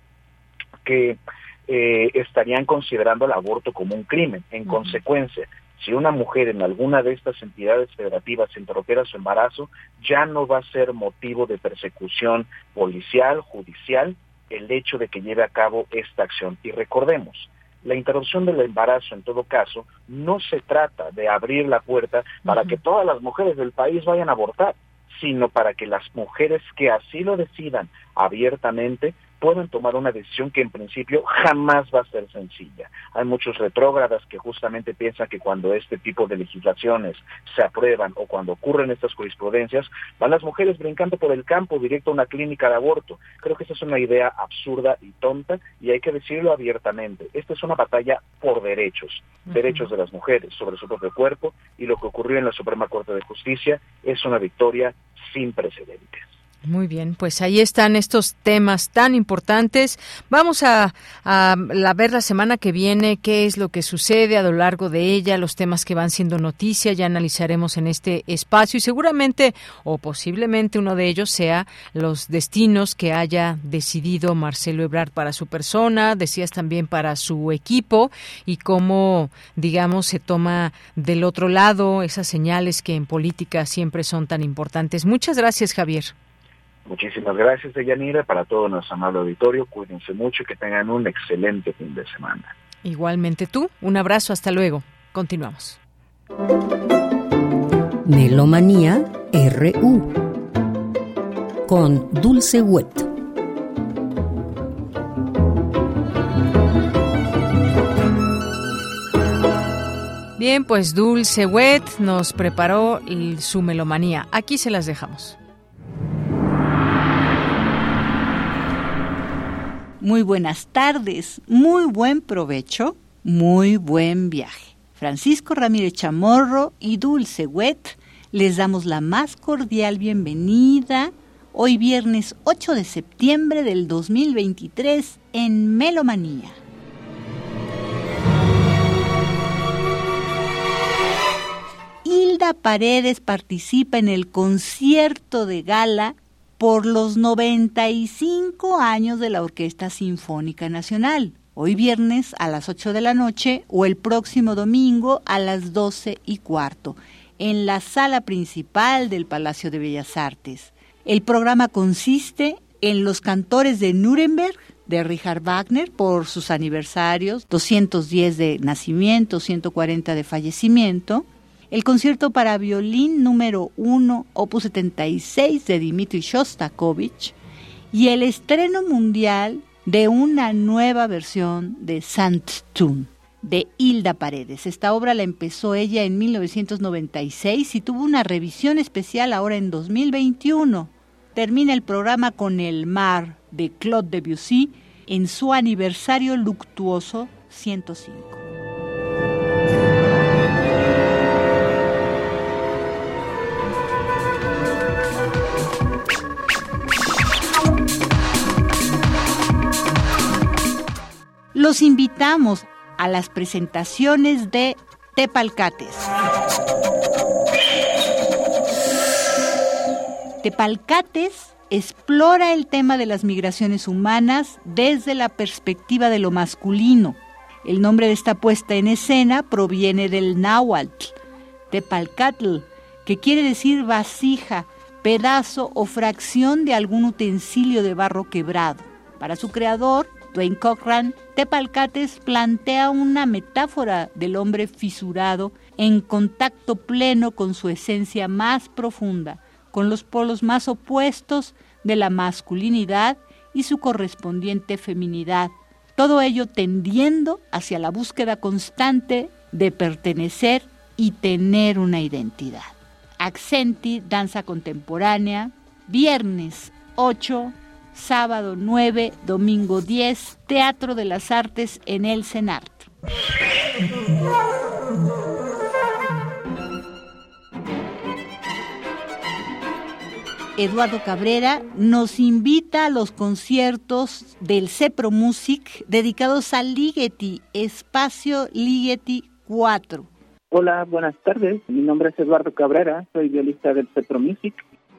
que eh, estarían considerando el aborto como un crimen. En consecuencia, si una mujer en alguna de estas entidades federativas interrumpiera su embarazo, ya no va a ser motivo de persecución policial, judicial, el hecho de que lleve a cabo esta acción. Y recordemos, la interrupción del embarazo, en todo caso, no se trata de abrir la puerta para que todas las mujeres del país vayan a abortar, sino para que las mujeres que así lo decidan abiertamente pueden tomar una decisión que en principio jamás va a ser sencilla. Hay muchos retrógradas que justamente piensan que cuando este tipo de legislaciones se aprueban o cuando ocurren estas jurisprudencias, van las mujeres brincando por el campo directo a una clínica de aborto. Creo que esa es una idea absurda y tonta y hay que decirlo abiertamente. Esta es una batalla por derechos, derechos de las mujeres sobre su propio cuerpo y lo que ocurrió en la Suprema Corte de Justicia es una victoria sin precedentes. Muy bien, pues ahí están estos temas tan importantes. Vamos a, a, ver la semana que viene qué es lo que sucede a lo largo de ella, los temas que van siendo noticia, ya analizaremos en este espacio y seguramente o posiblemente uno de ellos sea los destinos que haya decidido Marcelo Ebrard para su persona, decías también para su equipo y cómo, digamos, se toma del otro lado esas señales que en política siempre son tan importantes. Muchas gracias, Javier. Muchísimas gracias, Deyanira, para todo nuestro amable auditorio. Cuídense mucho y que tengan un excelente fin de semana. Igualmente tú, un abrazo, hasta luego. Continuamos. Melomanía RU con Dulce Wet. Bien, pues Dulce Wet nos preparó su melomanía. Aquí se las dejamos. Muy buenas tardes, muy buen provecho, muy buen viaje. Francisco Ramírez Chamorro y Dulce Wet les damos la más cordial bienvenida hoy viernes 8 de septiembre del 2023 en Melomanía. Hilda Paredes participa en el concierto de gala por los 95 años de la Orquesta Sinfónica Nacional, hoy viernes a las 8 de la noche o el próximo domingo a las 12 y cuarto, en la sala principal del Palacio de Bellas Artes. El programa consiste en los cantores de Nuremberg, de Richard Wagner por sus aniversarios, 210 de nacimiento, 140 de fallecimiento, el concierto para violín número 1, opus 76 de Dmitri Shostakovich y el estreno mundial de una nueva versión de Tune de Hilda Paredes. Esta obra la empezó ella en 1996 y tuvo una revisión especial ahora en 2021. Termina el programa con El mar de Claude Debussy en su aniversario luctuoso 105. Los invitamos a las presentaciones de Tepalcates. Tepalcates explora el tema de las migraciones humanas desde la perspectiva de lo masculino. El nombre de esta puesta en escena proviene del náhuatl, Tepalcatl, que quiere decir vasija, pedazo o fracción de algún utensilio de barro quebrado. Para su creador, Dwayne Cochran, Tepalcates plantea una metáfora del hombre fisurado en contacto pleno con su esencia más profunda, con los polos más opuestos de la masculinidad y su correspondiente feminidad, todo ello tendiendo hacia la búsqueda constante de pertenecer y tener una identidad. Accenti, danza contemporánea, viernes 8 sábado 9, domingo 10, Teatro de las Artes en el CENART. Eduardo Cabrera nos invita a los conciertos del CEPRO Music dedicados a Ligeti, Espacio Ligeti 4. Hola, buenas tardes. Mi nombre es Eduardo Cabrera, soy violista del CEPRO Music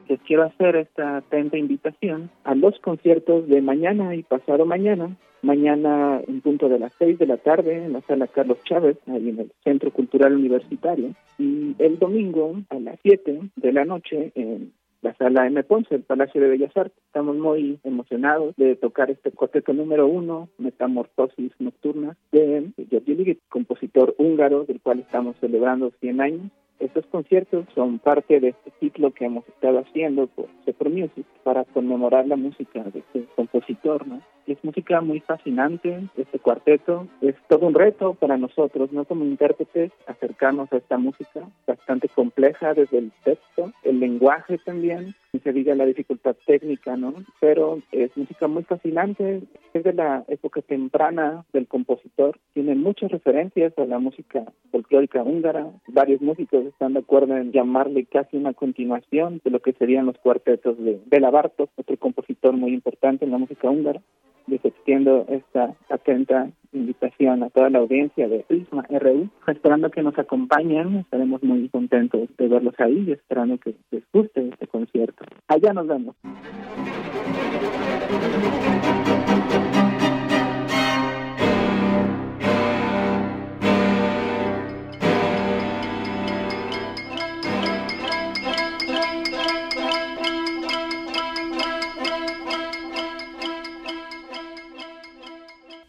les quiero hacer esta atenta invitación a los conciertos de mañana y pasado mañana. Mañana en punto de las seis de la tarde en la sala Carlos Chávez, ahí en el Centro Cultural Universitario. Y el domingo a las siete de la noche en la sala M. Ponce, el Palacio de Bellas Artes. Estamos muy emocionados de tocar este cuarteto número uno, Metamorfosis Nocturna, de Georgi Ligeti, compositor húngaro, del cual estamos celebrando 100 años estos conciertos son parte de este ciclo que hemos estado haciendo por Cepro Music para conmemorar la música de este compositor, ¿no? Es música muy fascinante, este cuarteto. Es todo un reto para nosotros, ¿no? Como intérpretes, acercarnos a esta música bastante compleja desde el texto, el lenguaje también, y se diga la dificultad técnica, ¿no? Pero es música muy fascinante, es de la época temprana del compositor, tiene muchas referencias a la música folclórica húngara. Varios músicos están de acuerdo en llamarle casi una continuación de lo que serían los cuartetos de Bela Bartok, otro compositor muy importante en la música húngara les extiendo esta atenta invitación a toda la audiencia de Prisma RU, esperando que nos acompañen, estaremos muy contentos de verlos ahí y esperando que les guste este concierto. Allá nos vemos.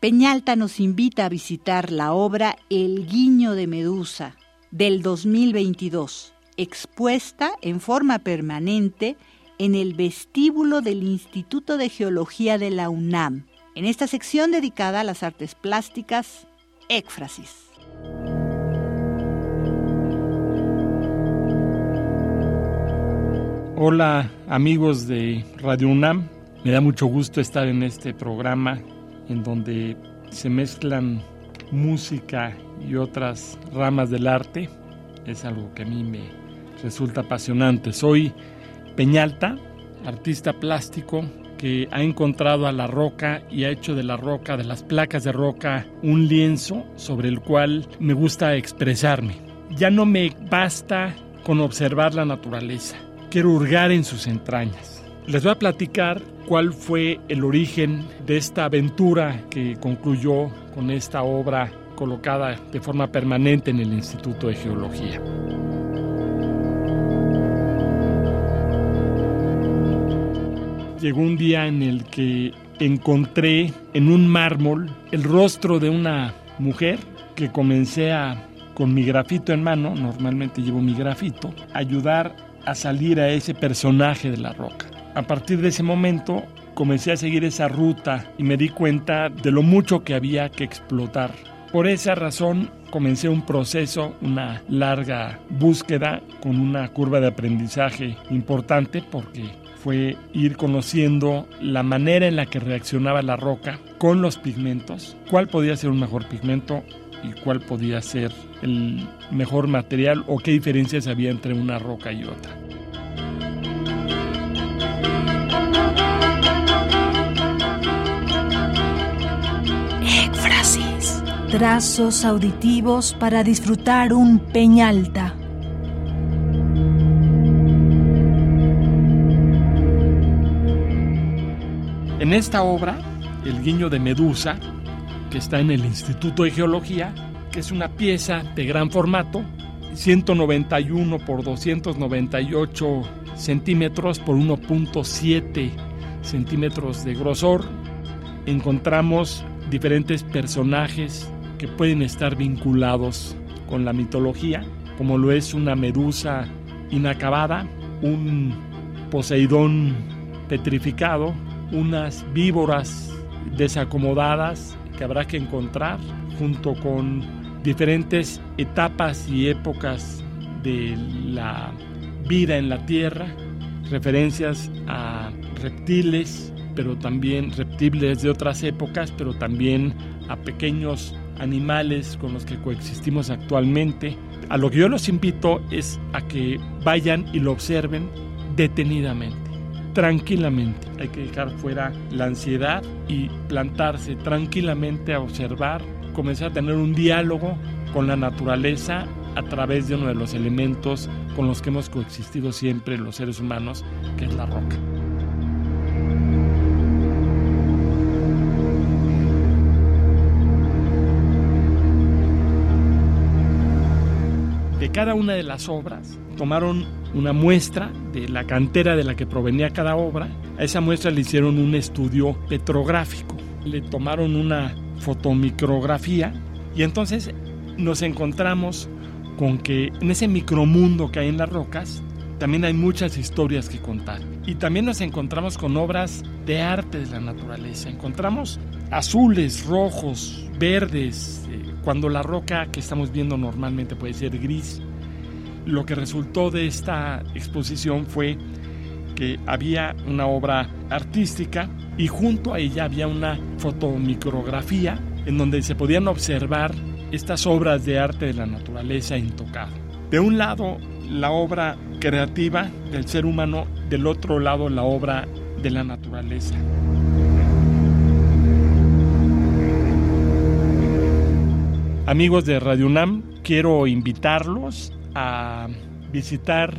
Peñalta nos invita a visitar la obra El Guiño de Medusa del 2022, expuesta en forma permanente en el vestíbulo del Instituto de Geología de la UNAM, en esta sección dedicada a las artes plásticas, éfrasis. Hola amigos de Radio UNAM, me da mucho gusto estar en este programa en donde se mezclan música y otras ramas del arte. Es algo que a mí me resulta apasionante. Soy Peñalta, artista plástico que ha encontrado a la roca y ha hecho de la roca, de las placas de roca, un lienzo sobre el cual me gusta expresarme. Ya no me basta con observar la naturaleza, quiero hurgar en sus entrañas. Les voy a platicar cuál fue el origen de esta aventura que concluyó con esta obra colocada de forma permanente en el Instituto de Geología. Llegó un día en el que encontré en un mármol el rostro de una mujer que comencé a, con mi grafito en mano, normalmente llevo mi grafito, ayudar a salir a ese personaje de la roca a partir de ese momento comencé a seguir esa ruta y me di cuenta de lo mucho que había que explotar. Por esa razón comencé un proceso, una larga búsqueda con una curva de aprendizaje importante porque fue ir conociendo la manera en la que reaccionaba la roca con los pigmentos, cuál podía ser un mejor pigmento y cuál podía ser el mejor material o qué diferencias había entre una roca y otra. Trazos auditivos para disfrutar un peñalta. En esta obra, El guiño de Medusa, que está en el Instituto de Geología, que es una pieza de gran formato, 191 por 298 centímetros por 1.7 centímetros de grosor, encontramos diferentes personajes que pueden estar vinculados con la mitología, como lo es una medusa inacabada, un Poseidón petrificado, unas víboras desacomodadas que habrá que encontrar junto con diferentes etapas y épocas de la vida en la Tierra, referencias a reptiles, pero también reptiles de otras épocas, pero también a pequeños animales con los que coexistimos actualmente. A lo que yo los invito es a que vayan y lo observen detenidamente, tranquilamente. Hay que dejar fuera la ansiedad y plantarse tranquilamente a observar, comenzar a tener un diálogo con la naturaleza a través de uno de los elementos con los que hemos coexistido siempre los seres humanos, que es la roca. Cada una de las obras tomaron una muestra de la cantera de la que provenía cada obra. A esa muestra le hicieron un estudio petrográfico, le tomaron una fotomicrografía y entonces nos encontramos con que en ese micromundo que hay en las rocas también hay muchas historias que contar. Y también nos encontramos con obras de arte de la naturaleza. Encontramos azules, rojos, verdes, eh, cuando la roca que estamos viendo normalmente puede ser gris. Lo que resultó de esta exposición fue que había una obra artística y junto a ella había una fotomicrografía en donde se podían observar estas obras de arte de la naturaleza intocada. De un lado, la obra creativa del ser humano, del otro lado, la obra de la naturaleza. Amigos de Radio UNAM, quiero invitarlos a visitar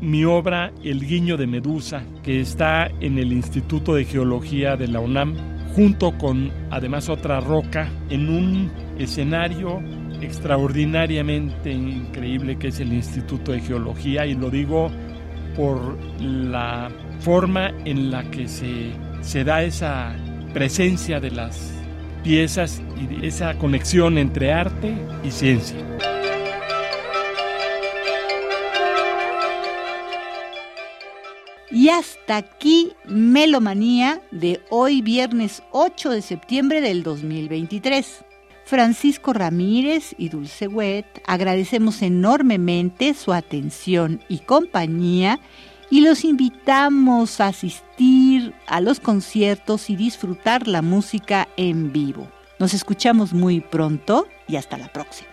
mi obra El Guiño de Medusa, que está en el Instituto de Geología de la UNAM, junto con además otra roca, en un escenario extraordinariamente increíble que es el Instituto de Geología, y lo digo por la forma en la que se, se da esa presencia de las piezas y esa conexión entre arte y ciencia. Y hasta aquí Melomanía de hoy viernes 8 de septiembre del 2023. Francisco Ramírez y Dulce Wet agradecemos enormemente su atención y compañía y los invitamos a asistir a los conciertos y disfrutar la música en vivo. Nos escuchamos muy pronto y hasta la próxima.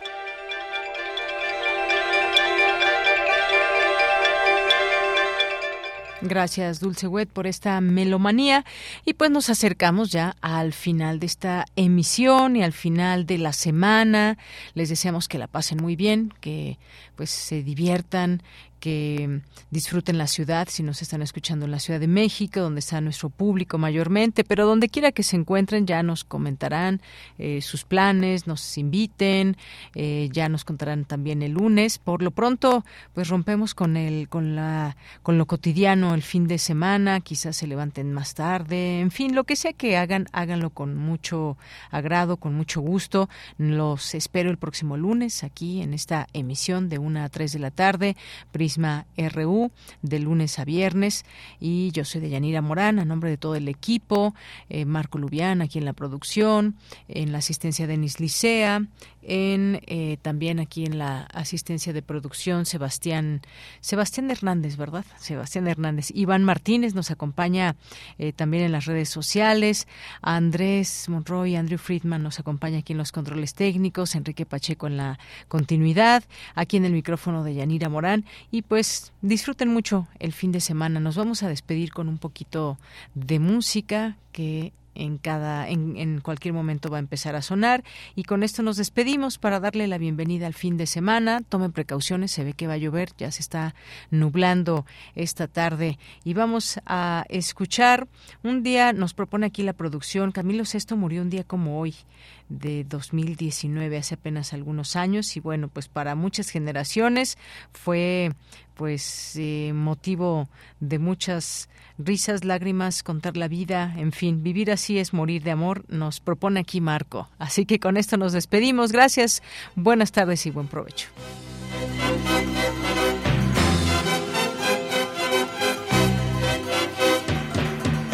Gracias, Dulce Wet, por esta melomanía. Y pues nos acercamos ya al final de esta emisión y al final de la semana. Les deseamos que la pasen muy bien, que pues se diviertan, que disfruten la ciudad, si nos están escuchando en la Ciudad de México, donde está nuestro público mayormente, pero donde quiera que se encuentren ya nos comentarán eh, sus planes, nos inviten, eh, ya nos contarán también el lunes. Por lo pronto, pues rompemos con el, con la, con lo cotidiano el fin de semana, quizás se levanten más tarde, en fin, lo que sea que hagan, háganlo con mucho agrado, con mucho gusto. Los espero el próximo lunes aquí en esta emisión de una a 3 de la tarde. RU de lunes a viernes y yo soy de Yanira Morán a nombre de todo el equipo, eh, Marco Lubián aquí en la producción, en la asistencia de Denis Licea, en eh, también aquí en la asistencia de producción Sebastián Sebastián Hernández, ¿verdad? Sebastián Hernández. Iván Martínez nos acompaña eh, también en las redes sociales. Andrés Monroy, Andrew Friedman nos acompaña aquí en los controles técnicos. Enrique Pacheco en la continuidad. Aquí en el micrófono de Yanira Morán. Y pues disfruten mucho el fin de semana. Nos vamos a despedir con un poquito de música que en cada en, en, cualquier momento va a empezar a sonar. Y con esto nos despedimos para darle la bienvenida al fin de semana. Tomen precauciones se ve que va a llover ya se está nublando esta tarde. Y vamos a escuchar un día nos propone aquí la producción Camilo Sesto murió un día como hoy de 2019 hace apenas algunos años y bueno pues para muchas generaciones fue pues eh, motivo de muchas risas, lágrimas, contar la vida, en fin, vivir así es morir de amor, nos propone aquí Marco. Así que con esto nos despedimos. Gracias, buenas tardes y buen provecho.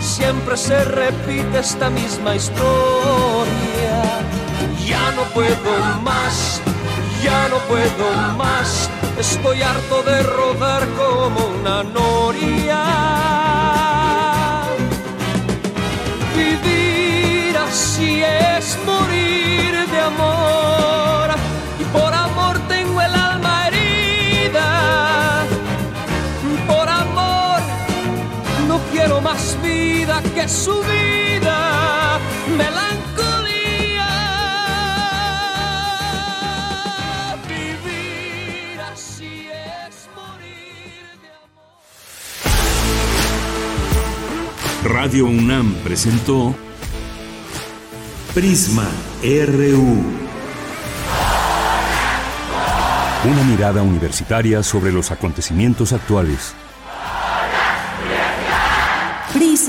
Siempre se repite esta misma historia. Ya no puedo más, ya no puedo más. Estoy harto de rodar como una noria. Si es morir de amor vida que su vida. Melancolía. Vivir así es morir de amor. Radio UNAM presentó Prisma RU. Una mirada universitaria sobre los acontecimientos actuales.